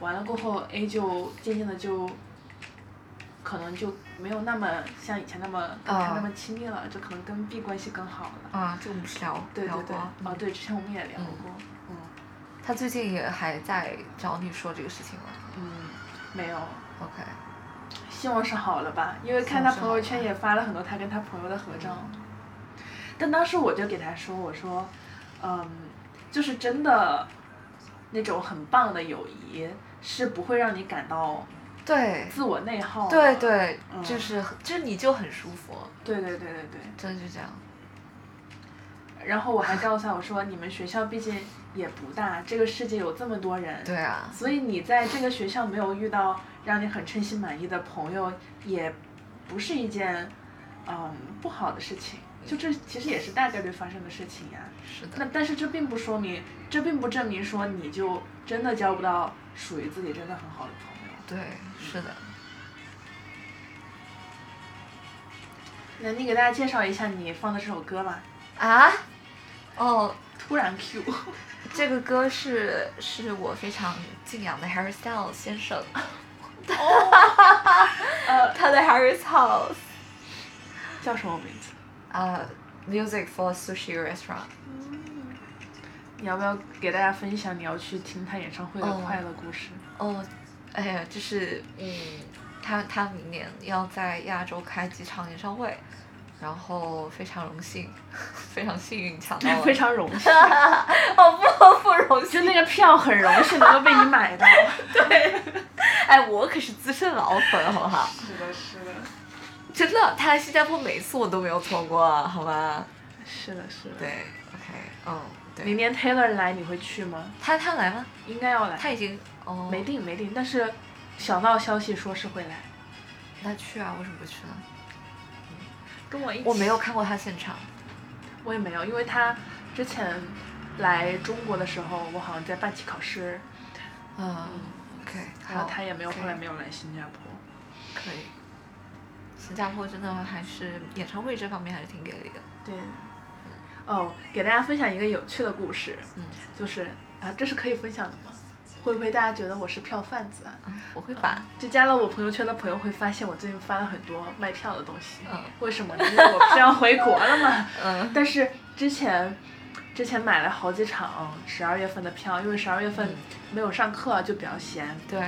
完了过后 A 就渐渐的就，可能就没有那么像以前那么跟他啊那么亲密了，就可能跟 B 关系更好了。啊，这个我们是聊聊对对对，啊。哦对，之前我们也聊过，嗯他最近也还在找你说这个事情吗嗯，没有。？OK。希望是好了吧，因为看他朋友圈也发了很多他跟他朋友的合照。但当时我就给他说，我说，嗯，就是真的那种很棒的友谊是不会让你感到对。自我内耗。对对，嗯就是就是你就很舒服，对对对对对。真的就这样。然后我还告诉他我说，你们学校毕竟也不大，这个世界有这么多人。对啊，所以你在这个学校没有遇到让你很称心满意的朋友，也不是一件嗯不好的事情。就这其实也是大概率发生的事情呀。是的。那但是这并不说明，这并不证明说你就真的交不到属于自己真的很好的朋友。对，是的。那你给大家介绍一下你放的这首歌吧。啊？哦，突然 Q，这个歌是是我非常敬仰的 Harry Styles 先生，呃，他的 Harry's House，叫什么名字？啊、m u s i c for Sushi Restaurant。你要不要给大家分享你要去听他演唱会的哦快乐故事？哦，哎呀，就是嗯，他他明年要在亚洲开几场演唱会，然后非常荣幸，非常幸运抢到了，非常荣幸，哦不不荣幸，就那个票很荣幸能够被你买到。对哎，我可是资深老粉，好不好？是的，是的，真的，他来新加坡每一次我都没有错过，好吧？是的，是的。对，OK，嗯，对。明年 Taylor 来你会去吗？他他来吗？应该要来。他已经哦，没定没定，但是小道消息说是会来，那去啊？为什么不去呢？跟我一起。我没有，看过他现场。我也没有，因为他之前来中国的时候，我好像在办期考试，啊，OK，然后他也没有，后来没有来新加坡。可以。新加坡真的还是演唱会这方面还是挺给力的。对。哦，给大家分享一个有趣的故事，嗯就是啊，这是可以分享的吗？会不会大家觉得我是票贩子啊？啊，我会把就加了我朋友圈的朋友会发现我最近发了很多卖票的东西。嗯为什么呢？因为我不是要回国了嘛。嗯但是之前之前买了好几场十二月份的票，因为十二月份嗯没有上课，就比较闲。对，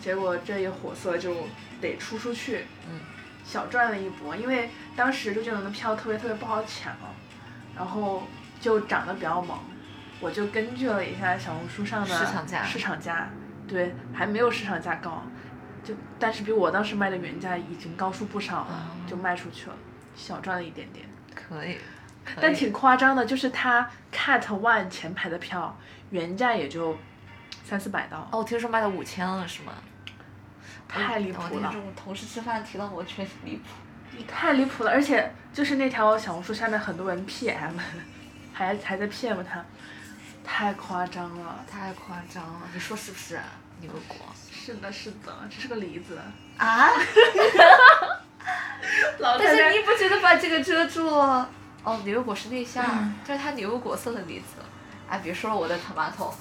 结果这一火色就得出出去，嗯小赚了一波。因为当时周杰伦的票特别特别不好抢，然后就涨得比较猛。我就根据了一下小红书上的市场价市场价，对，还没有市场价高，就但是比我当时卖的原价已经高出不少了，哦就卖出去了，小赚了一点点。可以。但挺夸张的，就是他 Cat One 前排的票原价也就三四百刀，哦，我听说卖到五千了是吗？太离谱了同事吃饭提到我，确实离谱。太离谱了！而且就是那条小红书下面很多人 PM，还还在 PM 他，太夸张了。太夸张了，你说是不是、啊？牛果是的，是的，这是个梨子。啊？老但是你不觉得把这个遮住了？哦，牛油果是内馅儿，这是它牛油果色的梨子。哎，别说了，我的 tomato。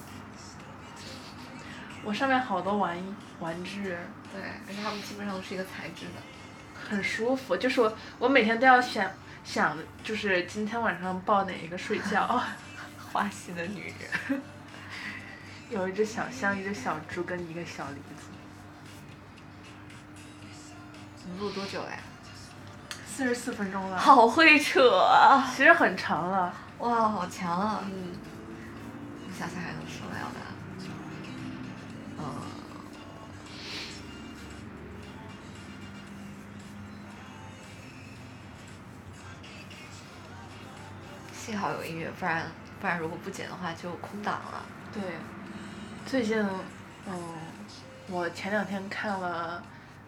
我上面好多玩玩具，对，而且它们基本上都是一个材质的。很舒服。就是我我每天都要想想，就是今天晚上抱哪一个睡觉。花心的女人。有一只小象，一只小猪跟一个小梨子。你录多久哎？四十四分钟了，好会扯啊！其实很长了。哇，好强啊！嗯，我想想还能说了的。嗯。幸好有音乐，不然不然如果不剪的话就空档了。对，最近，嗯，我前两天看了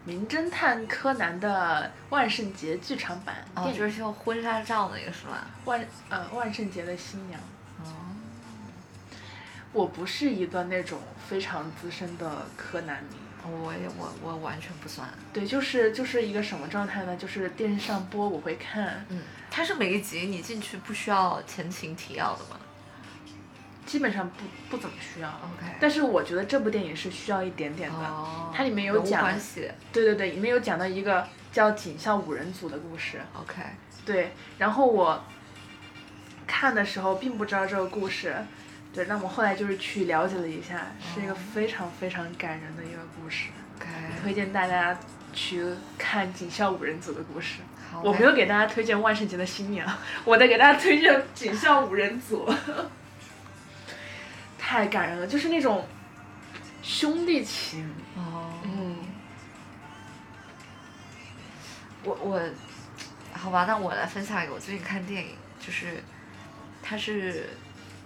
《名侦探柯南》的万圣节剧场版哦，就是用婚纱照那个是吧？万呃万圣节的新娘。哦，我不是一个那种非常资深的柯南迷，我也我我完全不算。对，就是就是一个什么状态呢？就是电视上播我会看，嗯，它是每一集你进去不需要前情提要的吗基本上不不怎么需要。？OK。但是我觉得这部电影是需要一点点的。哦，它里面有讲关系。对对对，里面有讲到一个叫警校五人组的故事。OK。对，然后我看的时候并不知道这个故事，对，那我后来就是去了解了一下，是一个哦非常非常感人的一个故事。推荐大家去看警校五人组的故事。好我没有给大家推荐万圣节的新娘，我在给大家推荐警校五人组，太感人了，就是那种兄弟情，哦。嗯，我我，好吧，那我来分享一个我最近看电影，就是它是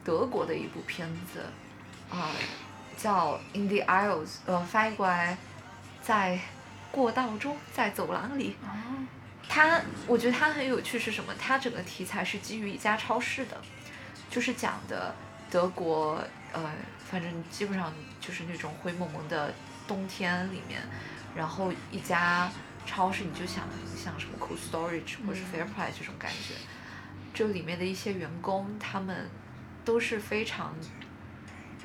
德国的一部片子，啊、叫《In the Aisles》，呃，翻译过来在过道中，在走廊里。哦，它我觉得它很有趣是什么？它整个题材是基于一家超市的，就是讲的德国，呃，反正基本上就是那种灰蒙蒙的冬天里面，然后一家超市你就想像什么 Cold Storage 或者是嗯 FairPrice 这种感觉，这里面的一些员工他们都是非常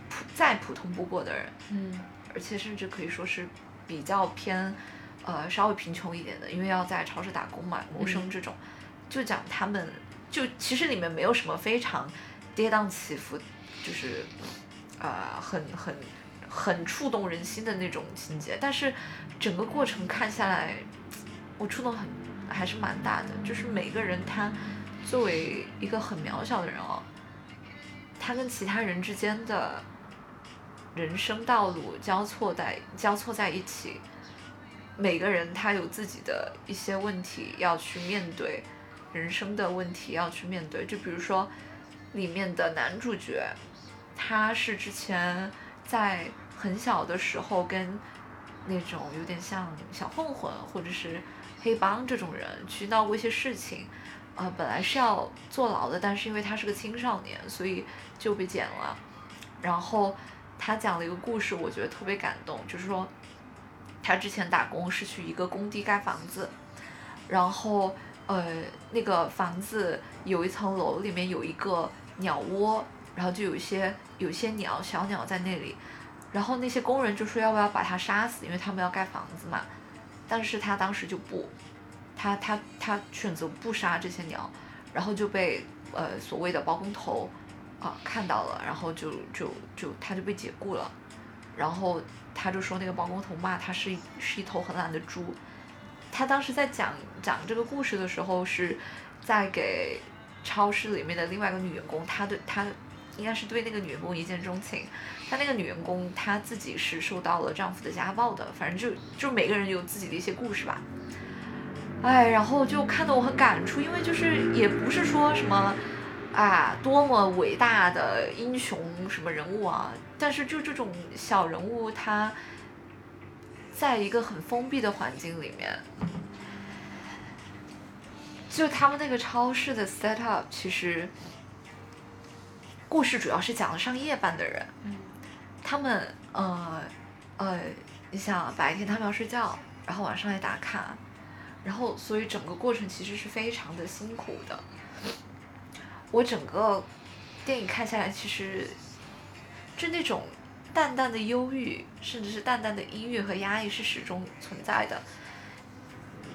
普再普通不过的人，嗯。而且甚至可以说是比较偏，呃，稍微贫穷一点的，因为要在超市打工嘛，谋生这种，就讲他们，就其实里面没有什么非常跌宕起伏，就是，呃，很很很触动人心的那种情节，但是整个过程看下来，我触动很还是蛮大的，就是每个人他作为一个很渺小的人哦，他跟其他人之间的。人生道路交错在交错在一起，每个人他有自己的一些问题要去面对，人生的问题要去面对。就比如说，里面的男主角，他是之前在很小的时候跟那种有点像小混混或者是黑帮这种人去闹过一些事情，呃，本来是要坐牢的，但是因为他是个青少年，所以就被剪了，然后。他讲了一个故事，我觉得特别感动，就是说，他之前打工是去一个工地盖房子，然后呃那个房子有一层楼里面有一个鸟窝，然后就有一些有些鸟小鸟在那里，然后那些工人就说要不要把它杀死，因为他们要盖房子嘛，但是他当时就不，他他他选择不杀这些鸟，然后就被呃所谓的包工头。啊，看到了，然后就就就他就被解雇了，然后他就说那个包工头骂他是是一头很懒的猪，他当时在讲讲这个故事的时候是在给超市里面的另外一个女员工，他对他应该是对那个女员工一见钟情，但那个女员工她自己是受到了丈夫的家暴的，反正就就每个人有自己的一些故事吧，哎，然后就看得我很感触，因为就是也不是说什么。啊，多么伟大的英雄什么人物啊！但是就这种小人物，他在一个很封闭的环境里面，就他们那个超市的 set up，其实故事主要是讲了上夜班的人，嗯他们呃呃，你想白天他们要睡觉，然后晚上来打卡，然后所以整个过程其实是非常的辛苦的。我整个电影看下来，其实就那种淡淡的忧郁，甚至是淡淡的阴郁和压抑是始终存在的。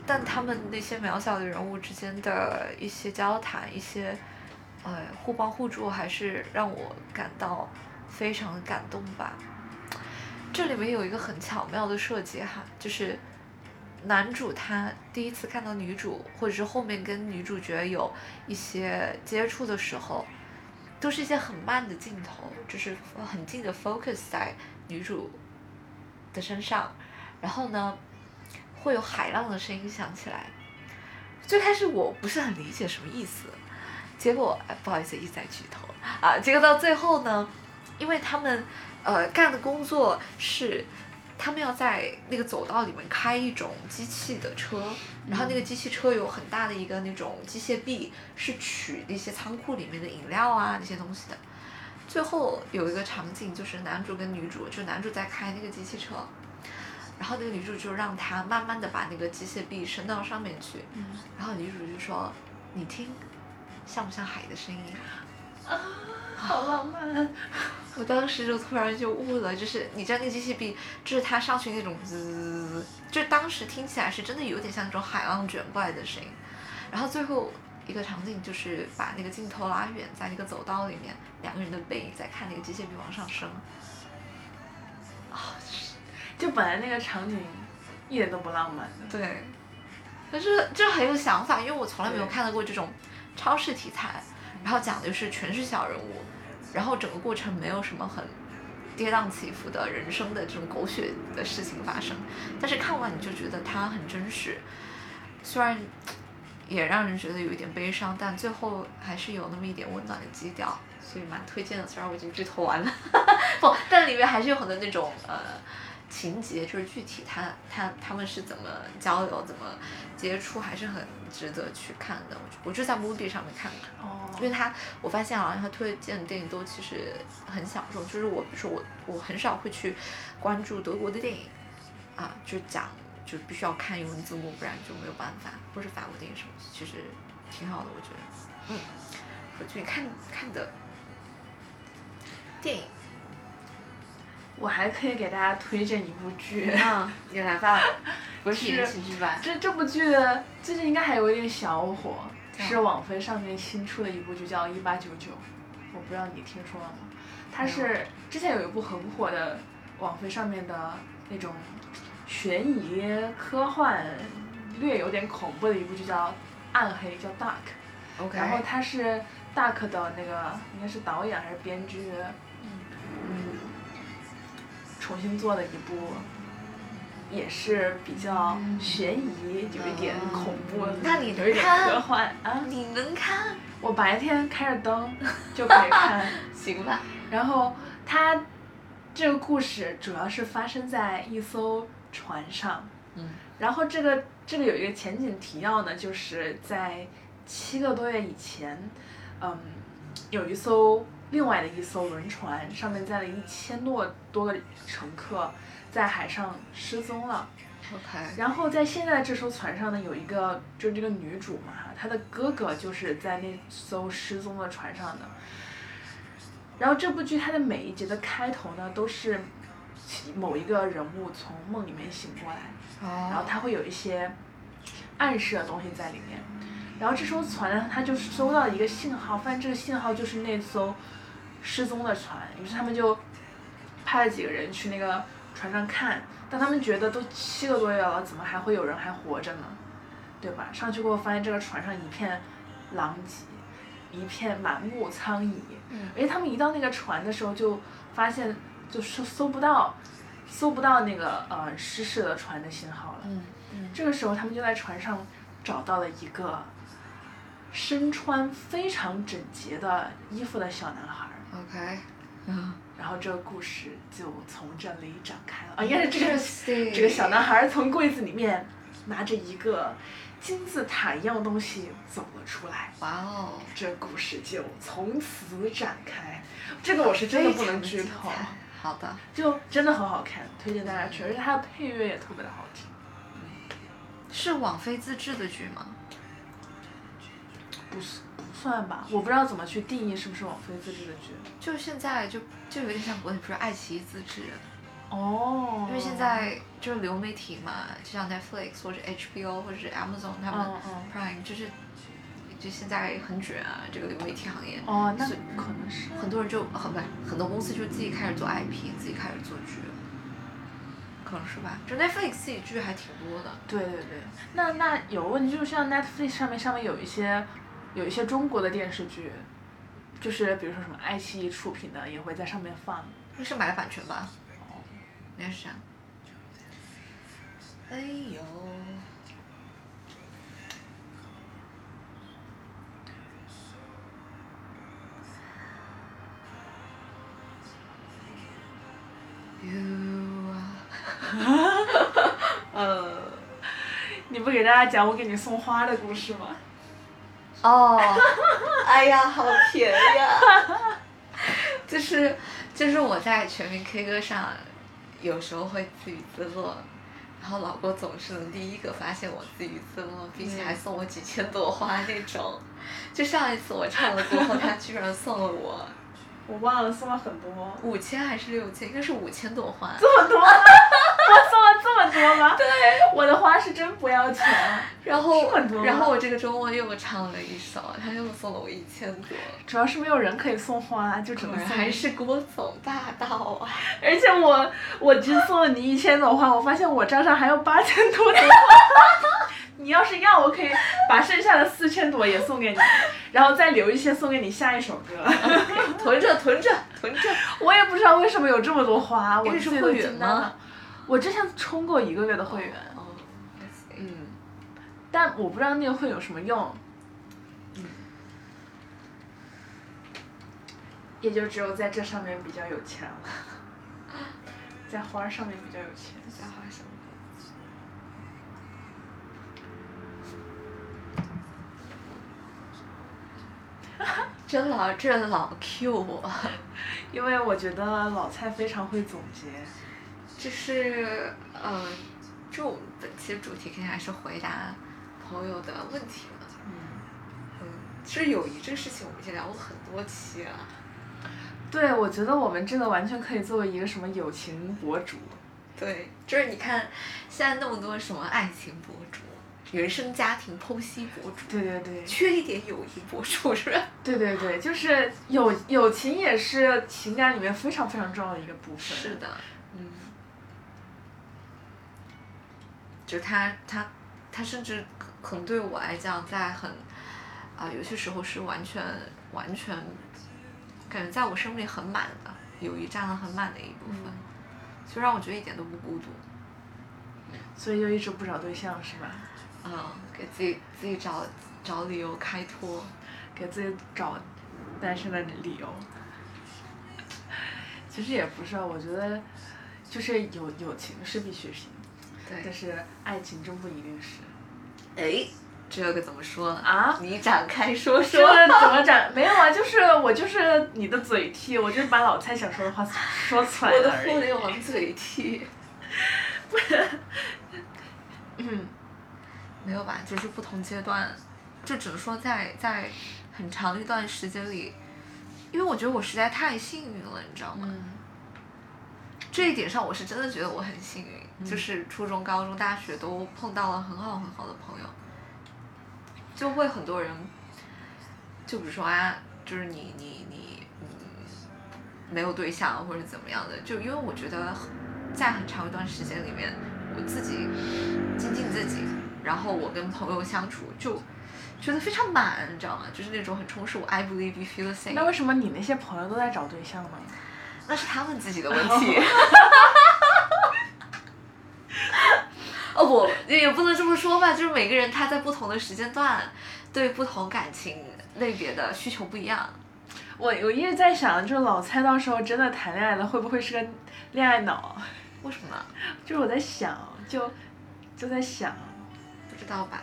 但他们那些渺小的人物之间的一些交谈，一些呃互帮互助，还是让我感到非常感动吧。这里面有一个很巧妙的设计哈，就是男主他第一次看到女主，或者是后面跟女主角有一些接触的时候，都是一些很慢的镜头，就是很近的 focus 在女主的身上，然后呢，会有海浪的声音响起来。最开始我不是很理解什么意思，结果哎不好意思一直在剧透啊，结果到最后呢，因为他们呃干的工作是。他们要在那个走道里面开一种机器的车，然后那个机器车有很大的一个那种机械臂，是取那些仓库里面的饮料啊那些东西的。最后有一个场景就是男主跟女主，就男主在开那个机器车，然后那个女主就让他慢慢的把那个机械臂伸到上面去，然后女主就说：“你听，像不像海的声音？”啊，好浪漫！我当时就突然就悟了，就是你知道那个机械臂，就是它上去那种滋，就当时听起来是真的有点像那种海浪卷过来的声音。然后最后一个场景就是把那个镜头拉远，在那个走道里面，两个人的背影在看那个机械臂往上升。啊，就本来那个场景一点都不浪漫的。对，可是就很有想法，因为我从来没有看到过这种超市题材，然后讲的就是全是小人物，然后整个过程没有什么很跌宕起伏的人生的这种狗血的事情发生，但是看完你就觉得它很真实，虽然也让人觉得有一点悲伤，但最后还是有那么一点温暖的基调，所以蛮推荐的。虽然我已经剧透完了，不，但里面还是有很多那种呃情节，就是具体他他他们是怎么交流、怎么接触，还是很值得去看的。我就我就在 Movie 上面看的。哦因为他，我发现好像他推荐的电影都其实很小众，就是我，比如说我，我很少会去关注德国的电影，啊，就讲就必须要看英文字幕，不然就没有办法，或是法国电影什么，其实挺好的，我觉得，嗯，我最近看看的电影，我还可以给大家推荐一部剧。啊，你来吧，不是？这这部剧最近应该还有一点小火，嗯是网飞上面新出的一部剧，叫《一八九九》，我不知道你听说了吗？它是之前有一部很火的网飞上面的那种悬疑科幻，略有点恐怖的一部剧，叫《暗黑》，叫《Dark》。OK，然后它是 Dark 的那个应该是导演还是编剧，嗯，重新做的一部，也是比较悬疑，有一点恐怖，那你有一点科幻啊。你能看？我白天开着灯就可以看，行吧。然后它这个故事主要是发生在一艘船上，嗯然后这个这个有一个前景提要呢，就是在七个多月以前，嗯，有一艘另外的一艘轮船，上面载了一千多多个乘客，在海上失踪了。OK，然后在现在这艘船上呢，有一个就是这个女主嘛，她的哥哥就是在那艘失踪的船上的。然后这部剧它的每一集的开头呢，都是其某一个人物从梦里面醒过来，哦，然后他会有一些暗示的东西在里面。然后这艘船呢，它就是收到一个信号，发现这个信号就是那艘失踪的船，于是他们就派了几个人去那个船上看，但他们觉得都七个多月了，怎么还会有人还活着呢？对吧？上去过后发现这个船上一片狼藉，一片满目苍夷。嗯而且他们一到那个船的时候，就发现就搜搜不到，搜不到那个呃失事的船的信号了。嗯嗯这个时候，他们就在船上找到了一个身穿非常整洁的衣服的小男孩儿。，OK，嗯，然后这个故事就从这里展开了。啊，应该是这个这个小男孩从柜子里面拿着一个金字塔一样的东西走了出来。哇哦，这故事就从此展开。这个我是真的不能剧透好的，就真的很好看，推荐大家去，而且它的配乐也特别的好听。是网飞自制的剧吗？不是不算吧，我不知道怎么去定义是不是网飞自制的剧。就现在就就有点像国内，不是爱奇艺自制，哦。因为现在就是流媒体嘛，就像 Netflix 或者 HBO 或者是 Amazon 他们 Prime 就是就现在很卷啊，这个流媒体行业。哦，那可能是。很多人就很不是很多公司就自己开始做 IP，自己开始做剧了，可能是吧？就 Netflix 自己剧还挺多的。对对对，那那有个问题就是像 Netflix 上面上面有一些有一些中国的电视剧，就是比如说什么爱奇艺出品的，也会在上面放。那是买的版权吧？哦，那是啥？哎呦！呃，你不给大家讲我给你送花的故事吗？哦，哎呀，好甜呀！就是就是我在全民 K 歌上，有时候会自娱自乐，然后老郭总是能第一个发现我自娱自乐，并且还送我几千朵花那种。就上一次我唱了过后，他居然送了我 我忘了送了很多，五千还是六千，应该是五千朵花。这么多，我送多吗？对，我的花是真不要钱。然后然后我这个周末又唱了一首，他又送了我一千朵。主要是没有人可以送花，就只能还是郭总大道啊！而且我我只送了你一千朵花，我发现我账上还有八千多朵花。你要是要，我可以把剩下的四千朵也送给你，然后再留一些送给你下一首歌。囤着囤着囤着，我也不知道为什么有这么多花，我是会员吗。我之前充过一个月的会员，哦，嗯，但我不知道那个会有什么用。嗯，也就只有在这上面比较有钱了，在花上面比较有钱。在花什么？真老这老 Q 我，因为我觉得老蔡非常会总结，就是呃，就我们本期的主题肯定还是回答朋友的问题嘛。嗯，嗯，其实友谊这个事情我们已经聊过很多期了。对，我觉得我们真的完全可以作为一个什么友情博主，对，就是你看现在那么多什么爱情博主、原生家庭剖析博主，对对对，缺一点友谊博主是吧？对对对，就是友友情也是情感里面非常非常重要的一个部分。是，的，嗯，就他他他甚至可可能对我来讲，在很啊、有些时候是完全完全感觉在我生命里很满的，友谊占了很满的一部分，就让我觉得一点都不孤独。所以就一直不找对象是吧？嗯，给自己自己找找理由开脱。给自己找单身的理由。其实也不是啊，我觉得就是友友情是必需品，但，是爱情真不一定是。哎，这个怎么说呢？啊？你展开说说说。怎么展？没有啊，就是我就是你的嘴替，我就是把老蔡想说的话说出来我的。互联网嘴替。嗯，没有吧？就是不同阶段，就只能说在在很长一段时间里，因为我觉得我实在太幸运了，你知道吗？嗯这一点上我是真的觉得我很幸运，嗯就是初中、高中、大学都碰到了很好很好的朋友，就会很多人，就比如说啊，就是你你你嗯没有对象或者怎么样的，就因为我觉得在很长一段时间里面，我自己精进自己，然后我跟朋友相处就觉得非常满，你知道吗？就是那种很充实。我 I believe you feel the same。那为什么你那些朋友都在找对象呢？那是他们自己的问题。哦不，也不能这么说吧，就是每个人他在不同的时间段，对不同感情类别的需求不一样。我我一直在想，就是老蔡到时候真的谈恋爱了，会不会是个恋爱脑？为什么？就是我在想，就就在想，不知道吧？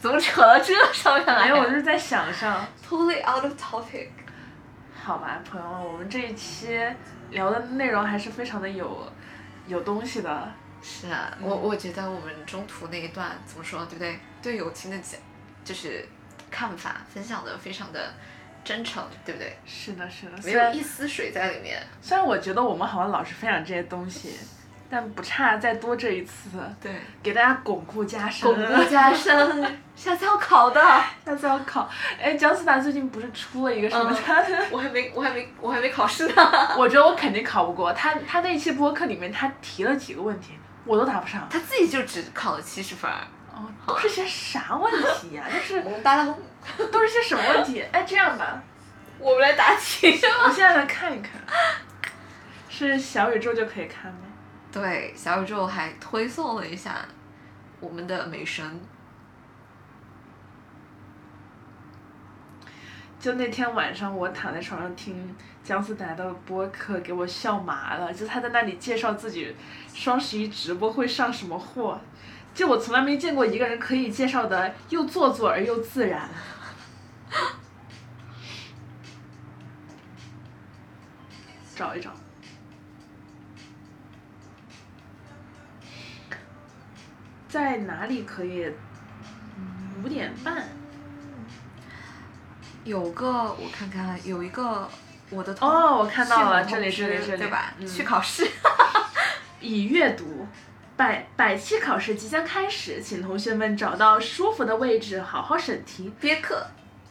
怎么扯到这上面来 没有，我就是在想上。？Totally out of topic。好吧，朋友们，我们这一期聊的内容还是非常的有有东西的。是啊，我我觉得我们中途那一段怎么说，对不对？对友情的讲，就是看法分享的非常的真诚，对不对？是的，是的。没有一丝水在里面。虽然我觉得我们好像老是分享这些东西，但不差再多这一次，对，给大家巩固加深。巩固加深，下次要考的。下次要考。哎，姜思达最近不是出了一个什么嗯他的？我还没，我还没，我还没考试呢。我觉得我肯定考不过他。他那期播客里面他提了几个问题，我都答不上。他自己就只考了七十分儿。哦，都是些啥问题呀、就是 我们巴拉轰，都是些什么问题？哎，这样吧，我们来答题。我现在来看一看，是小宇宙就可以看吗？对，小宇宙还推送了一下我们的美神。就那天晚上，我躺在床上听姜思达的播客，给我笑麻了。就他在那里介绍自己双十一直播会上什么货，就我从来没见过一个人可以介绍的又做作而又自然。找一找。在哪里可以？五点半。有个我看看，有一个我的同哦，我看到了，这里这里这里，对吧？嗯去考试，已阅读。百百期考试即将开始，请同学们找到舒服的位置，好好审题。别课。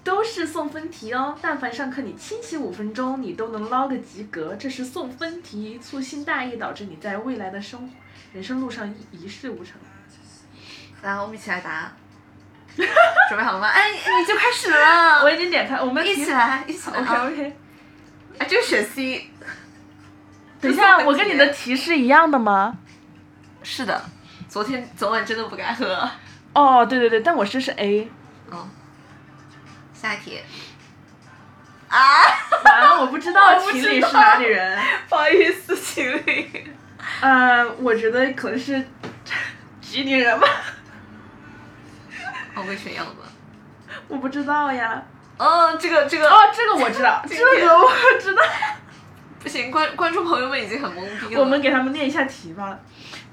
都是送分题哦，但凡上课你清醒五分钟，你都能捞个及格。这是送分题，粗心大意导致你在未来的生活人生路上一一事无成。来，我们一起来答。准备好了吗？哎，你就开始了。我已经点开，我们一起来，一起来。OK OK。哎，就选 C。等一下，我跟你的题是一样的吗？是的，昨天昨晚真的不该喝。哦，对对对，但我这是 A。哦。下一题。啊！完了，我不知道我不知秦岭是哪里人。不好意思，情侣。呃，我觉得可能是吉林人吧，哦，我会选样子。我不知道呀。嗯，这个这个哦，这个我知道，这 这个个我知道。不行，观观众朋友们已经很懵逼了。我们给他们念一下题吧。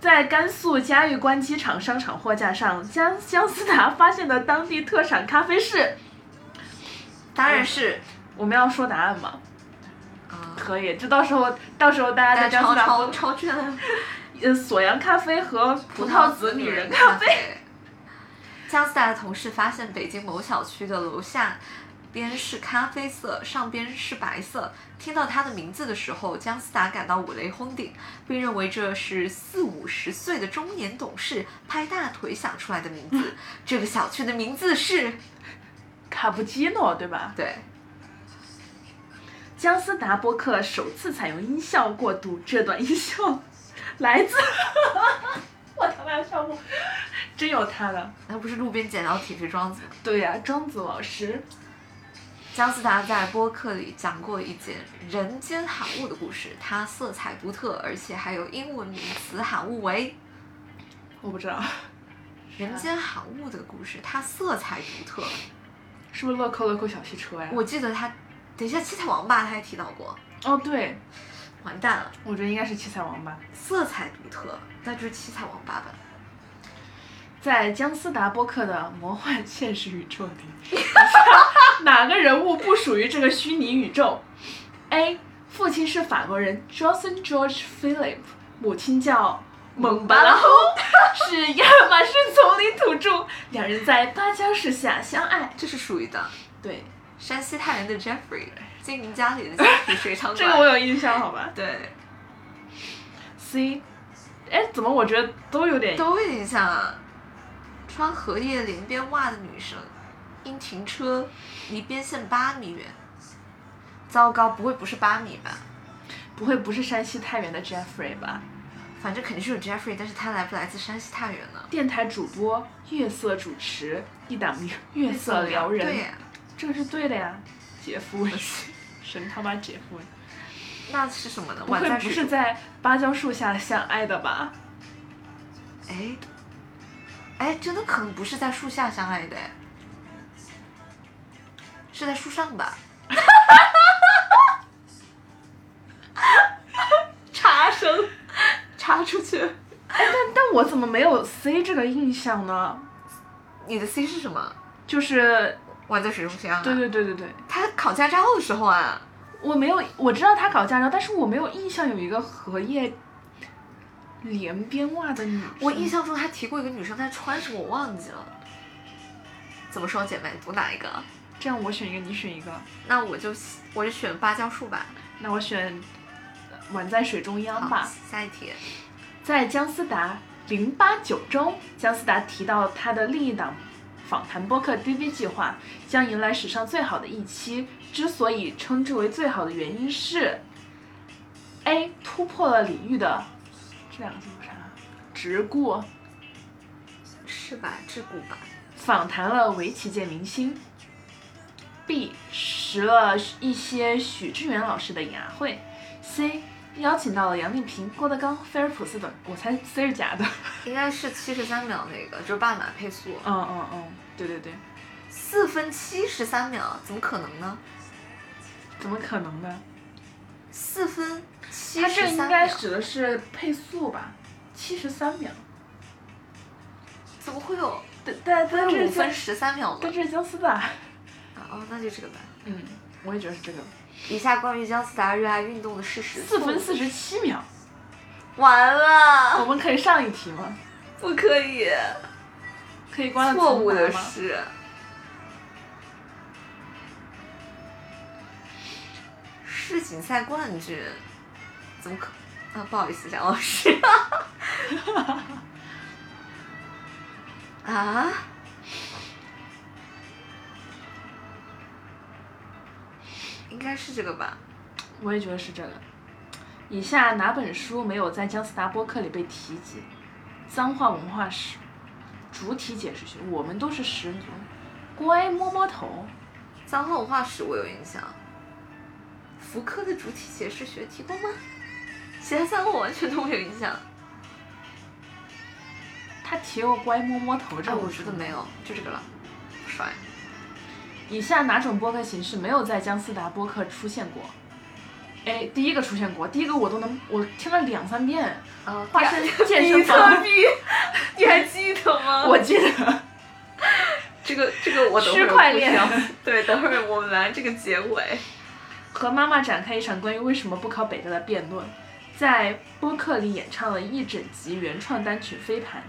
在甘肃嘉峪关机场商场货架上，姜姜思达发现的当地特产咖啡是，当然是，我们要说答案吗？嗯，可以，这到时候到时候大家在超超姜思达播超圈。呃锁阳咖啡和葡萄籽女人咖。啡。姜思达的同事发现北京某小区的楼下边是咖啡色，上边是白色。听到他的名字的时候，姜思达感到五雷轰顶，并认为这是四五十岁的中年董事拍大腿想出来的名字。这个小区的名字是，卡布基诺对吧？对，姜思达播客首次采用音效过渡，这段音效来自 我他妈要笑我，真有他的。那不是路边捡到铁皮桩子？对呀、庄子老师。姜思达在播客里讲过一件人间罕物的故事，它色彩独特，而且还有英文名词罕物为我不知道，人间罕物的故事，它色彩独特。是不是乐扣乐扣小汽车呀？我记得他，等一下七彩王八他还提到过，哦，对，完蛋了，我觉得应该是七彩王八。色彩独特，那就是七彩王八吧。在姜思达播客的魔幻现实宇宙里，哪个人物不属于这个虚拟宇宙？A. 父亲是法国人 Johnson George Philip，母亲叫蒙巴拉轰，是亚马逊丛林土著，两人在芭蕉树下相爱。这是属于的。对，山西太原的 Jeffrey，经营家里的家庭水厂 这个我有印象，好吧对，？C，哎，怎么我觉得都有点都有点像啊。穿荷叶连边袜的女生，因停车离边线八米远。糟糕，不会不是八米吧？不会不是山西太原的 Jeffrey 吧？反正肯定是有 Jeffrey，但是他来不来自山西太原呢？电台主播，月色主持，一档月色撩人。对呀，这个是对的呀，姐夫，神他妈姐夫，那是什么呢？不会不是在芭蕉树下相爱的吧？哎，哎，真的可能不是在树下相爱的，哎是在树上吧？插声，插出去。哎，但但我怎么没有 C 这个印象呢？你的 C 是什么？就是，玩在水中相爱。对。对对对对，他考驾照的时候啊，我没有，我知道他考驾照，但是我没有印象有一个荷叶连边袜的女生。我印象中他提过一个女生，但穿什么我忘记了。怎么说，姐妹读哪一个？这样我选一个，你选一个，那我就我就选芭蕉树吧。那我选晚在水中央吧。下一题。在姜思达零八九中，姜思达提到他的另一档访谈播客 DV 计划将迎来史上最好的一期。之所以称之为最好的原因是：A 突破了李煜的这两个字有啥？直顾，是吧？桎梏吧。访谈了围棋界明星 B 识了一些许志远老师的雅会，C 邀请到了杨丽萍、郭德纲、菲尔普斯等，我猜 C 是假的。应该是七十三秒那个，就是半马配速，嗯嗯嗯，对对对，四分七十三秒，怎么可能呢？怎么可能呢？四分七它这十三应该秒，指的是配速吧？七十三秒。怎么会有？但但但这是五分，十三秒了。但这是姜思达。啊哦，那就这个吧。嗯，我也觉得是这个。以下关于姜思达热爱运动的事实。四分四十七秒，完了我，们可以上一题吗？不可以。可以关了错误的是，世锦赛冠军，怎么可？啊，不好意思，蒋老师。啊？应该是这个吧？我也觉得是这个。以下哪本书没有在姜思达播客里被提及？脏话文化史、主体解释学，我们都是十足。乖摸摸头，脏话文化史我有印象。福柯的主体解释学提供吗？其他三个我完全都没有印象。他提过乖摸摸头这我觉得没。有，就这个了。帅。以下哪种播客形式没有在姜思达播客出现过？A. 第一个出现过，第一个我都能，我听了两三遍。呃，花生比健身房特币，你还记得吗？我记得，这个这个我等会儿区块链对，等会儿我们来这个结尾。和妈妈展开一场关于为什么不考北大的辩论，在播客里演唱了一整集原创单曲《飞盘》。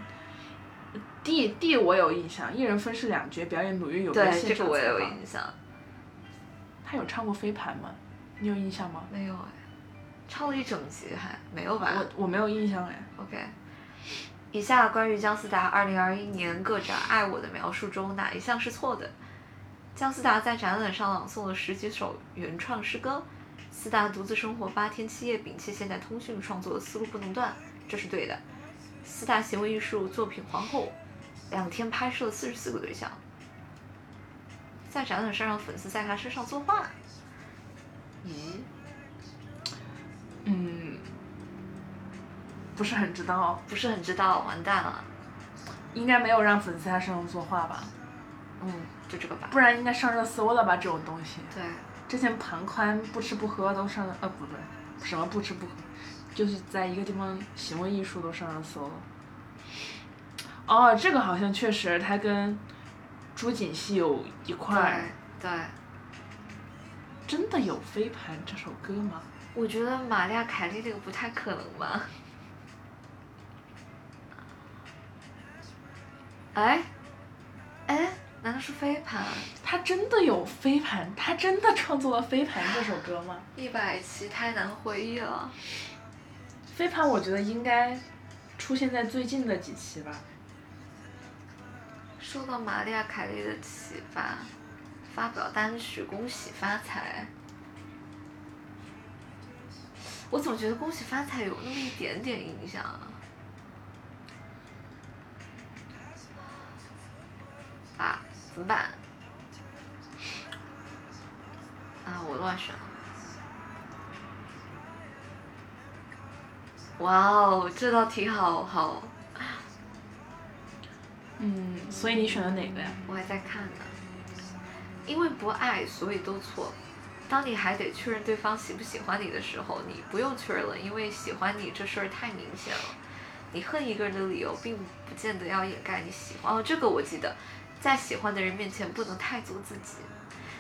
D D 我有印象，一人分饰两角表演鲁豫有约对，现这个我也场采访。有印象。他有唱过《飞盘》吗？你有印象吗？没有哎，唱了一整集还没有吧我我没有印象哎。？OK。以下关于姜思达2021年各展爱我的描述中哪一项是错的？姜思达在展览上朗诵了十几首原创诗歌。思达独自生活八天七夜，摒弃现代通讯创作的思路不能断，这是对的。四大行为艺术作品《皇后》，两天拍摄了四十四个对象。在展览上让粉丝在他身上作画。咦，嗯，不是很知道，不是很知道，完蛋了。应该没有让粉丝在身上作画吧？嗯，就这个吧。不然应该上热搜了吧？这种东西。对，之前庞宽不吃不喝都上了，呃，不对，什么不吃不喝，就是在一个地方行为艺术都上热搜了。哦，这个好像确实，他跟朱锦熙有一块儿，对对，真的有《飞盘》这首歌吗？我觉得玛利亚凯莉这个不太可能吧。哎，哎，难道是飞盘？他真的有《飞盘》，他真的创作了《飞盘》这首歌吗？一百期太难回忆了。《飞盘》我觉得应该出现在最近的几期吧。受到玛利亚凯莉的启发，发表单曲《恭喜发财》。我总觉得《恭喜发财》有那么一点点影响啊。啊，怎么办？啊，我乱选了。哇哦，这道题好好，嗯，所以你选的哪个呀？我还在看呢。因为不爱，所以都错。当你还得确认对方喜不喜欢你的时候，你不用确认了，因为喜欢你这事儿太明显了。你恨一个人的理由，并不见得要掩盖你喜欢。哦，这个我记得，在喜欢的人面前不能太做自己。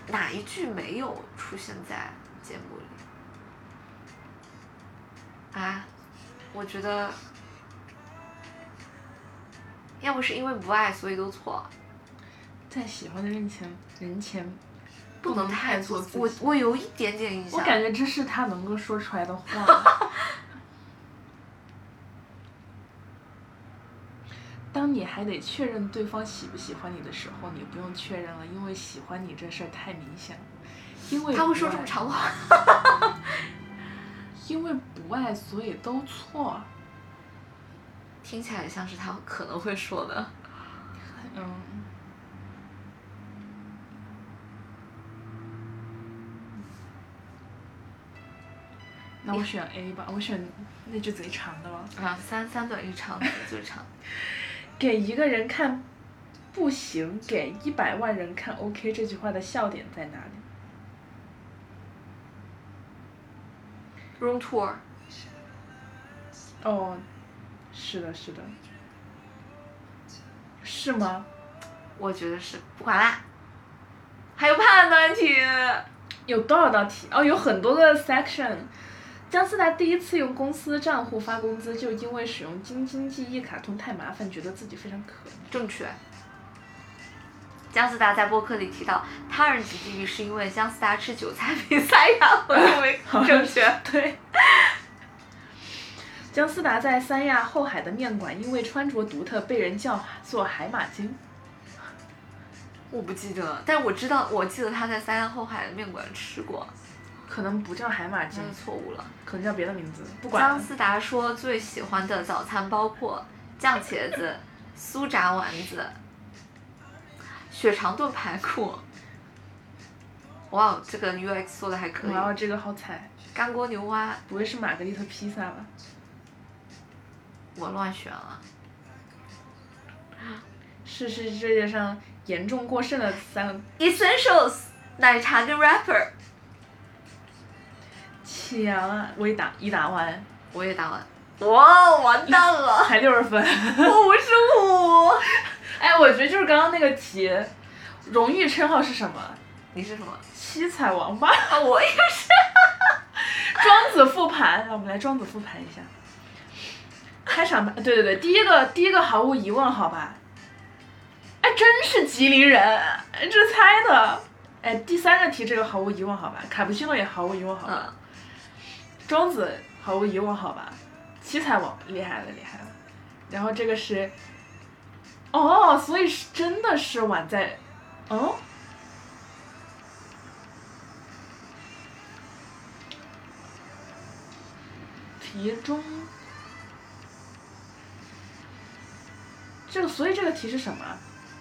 哪一句没有出现在节目里？啊，我觉得，要不是因为不爱，所以都错。在喜欢的人前人前不能太做自己。我有一点点印象。我感觉这是他能够说出来的话。当你还得确认对方喜不喜欢你的时候，你不用确认了，因为喜欢你这事儿太明显了。因为他会说这么长话，因为不爱，所以都错。听起来像是他可能会说的，嗯。那我选 A 吧，我选那句贼长的了。啊，三三短一长，最长。给一个人看不行，给一百万人看 OK，这句话的笑点在哪里？Room tour，哦，是的，是的。是吗？我觉得是，不管啦。还有判断题，有多少道题？哦，有很多个 section。姜思达第一次用公司账户发工资，就因为使用京津冀一卡通太麻烦，觉得自己非常可怜。正确。姜思达在播客里提到，他人及地狱是因为姜思达吃韭菜比塞亚活动为 正确。对。姜思达在三亚后海的面馆，因为穿着独特，被人叫做海马精。我不记得，但是我知道，我记得他在三亚后海的面馆吃过，可能不叫海马精真，是错误了。可能叫别的名字，不管了。姜思达说最喜欢的早餐包括酱茄子、酥炸丸子、血肠炖排骨。哇，这个 UX 做的还可以。哇哦，这个好惨，干锅牛蛙，不会是玛格丽特披萨吧？我乱选了。是是世界上严重过剩的三个 Essentials 奶茶跟 Rapper，强啊！我一打一打完，我也打完。哇，完蛋了，才六十分。我五十五。哎，我觉得就是刚刚那个题，荣誉称号是什么？你是什么？七彩王八。啊，我也是。庄子复盘，让我们来庄子复盘一下。开场白，对对对，第一个第一个毫无疑问，好吧？哎，真是吉林人，哎这猜的。哎，第三个题这个毫无疑问，好吧？卡布奇诺也毫无疑问，好吧？嗯，庄子毫无疑问，好吧？七彩王厉害了，厉害了。然后这个是，哦，所以是真的是晚在，哦。题中，这个所以这个题是什么？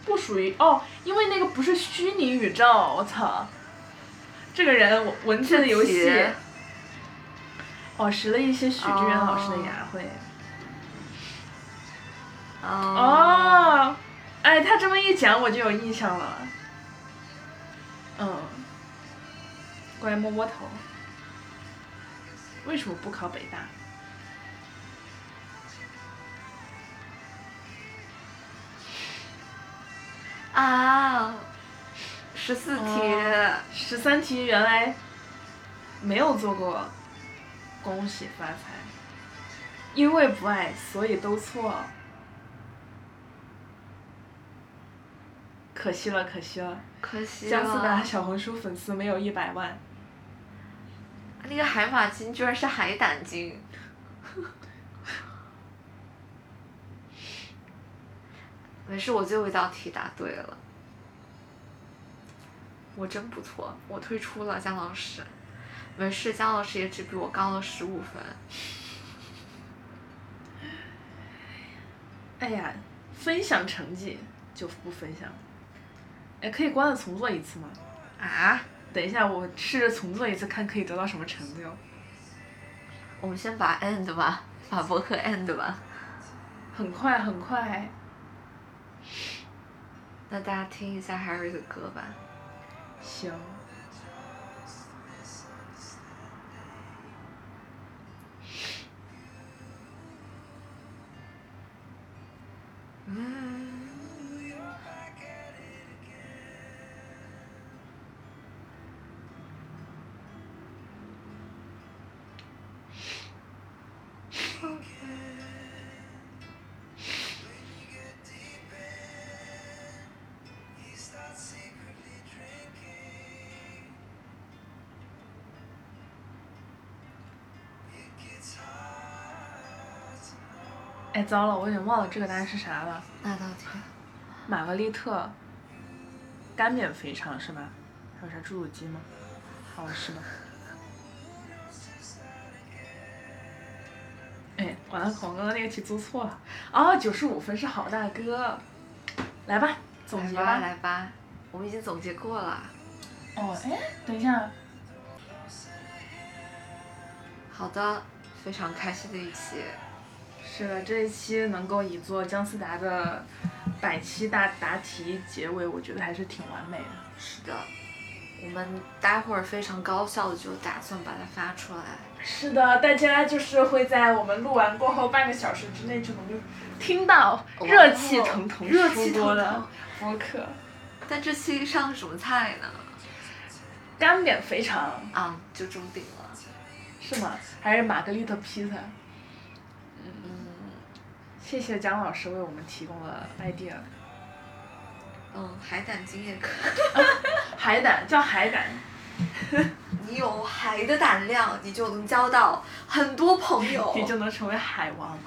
不属于哦，因为那个不是虚拟宇宙，我操！这个人文字游戏题，哦，识了一些许志远老师的雅慧。哦。哦，哎，他这么一讲，我就有印象了。嗯，过来摸摸头。为什么不考北大？啊，十四题。哦十三题原来没有做过，恭喜发财。因为不爱，所以都错。可惜了，可惜了。可惜了。姜思达小红书粉丝没有一百万。那个海马精居然是海胆精。没事，我最后一道题答对了。我真不错，我退出了姜老师。没事，姜老师也只比我高了十五分。哎呀，分享成绩就不分享。哎，可以关了重做一次吗？啊？等一下，我试着重做一次，看可以得到什么成就。我们先把 end 吧，把博客 end 吧。很快，很快。那大家听一下 Harry 的歌吧。行。Mm. 哎，糟了，我有点忘了这个答案是啥了。那道题？玛格丽特干煸肥肠是吧？还有啥猪肚鸡吗？好像是吧。哎，完了，我刚刚那个题做错了。哦，九十五分是好大哥。来吧，总结吧。来吧，我们已经总结过了。哦，哎，等一下，好的，非常开心的一期。是的，这一期能够以做姜思达的百期大答题结尾，我觉得还是挺完美的。是的，我们待会儿非常高效的就打算把它发出来。是的，大家就是会在我们录完过后半个小时之内就能够听到热气腾腾热气腾出锅的腾播客，但这期上什么菜呢？干煸肥肠啊，就中顶了。是吗？还是玛格丽特披萨？嗯，谢谢姜老师为我们提供了 idea。嗯，海胆经也可以。海胆叫海胆，你有海的胆量，你就能交到很多朋友。你就能成为海王。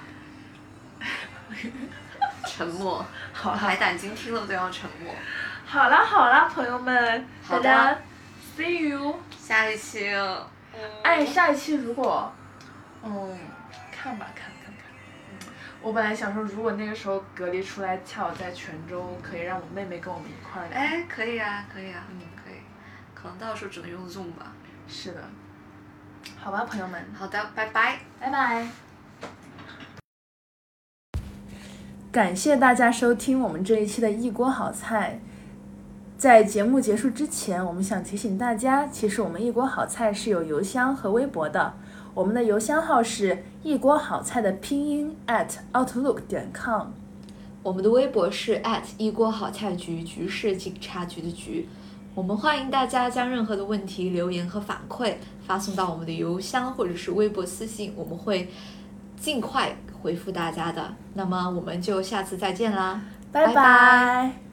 沉默。好了海胆精听了都要沉默。好啦好啦，朋友们，好的 see you。下一期，嗯哎，下一期如果，嗯，看吧，看看看。我本来想说，如果那个时候隔离出来，恰好在泉州，可以让我妹妹跟我们一块儿聊。哎，可以啊，可以啊，嗯可以。可能到时候只能用 Zoom 吧。是的。好吧，朋友们，好的，拜拜。拜拜。感谢大家收听我们这一期的一锅好菜。在节目结束之前，我们想提醒大家，其实我们一锅好菜是有邮箱和微博的。我们的邮箱号是一锅好菜的拼音 at outlook 点 com。我们的微博是 at 一锅好菜局，局是警察局的局。我们欢迎大家将任何的问题、留言和反馈发送到我们的邮箱或者是微博私信，我们会尽快回复大家的。那么我们就下次再见啦，拜拜拜拜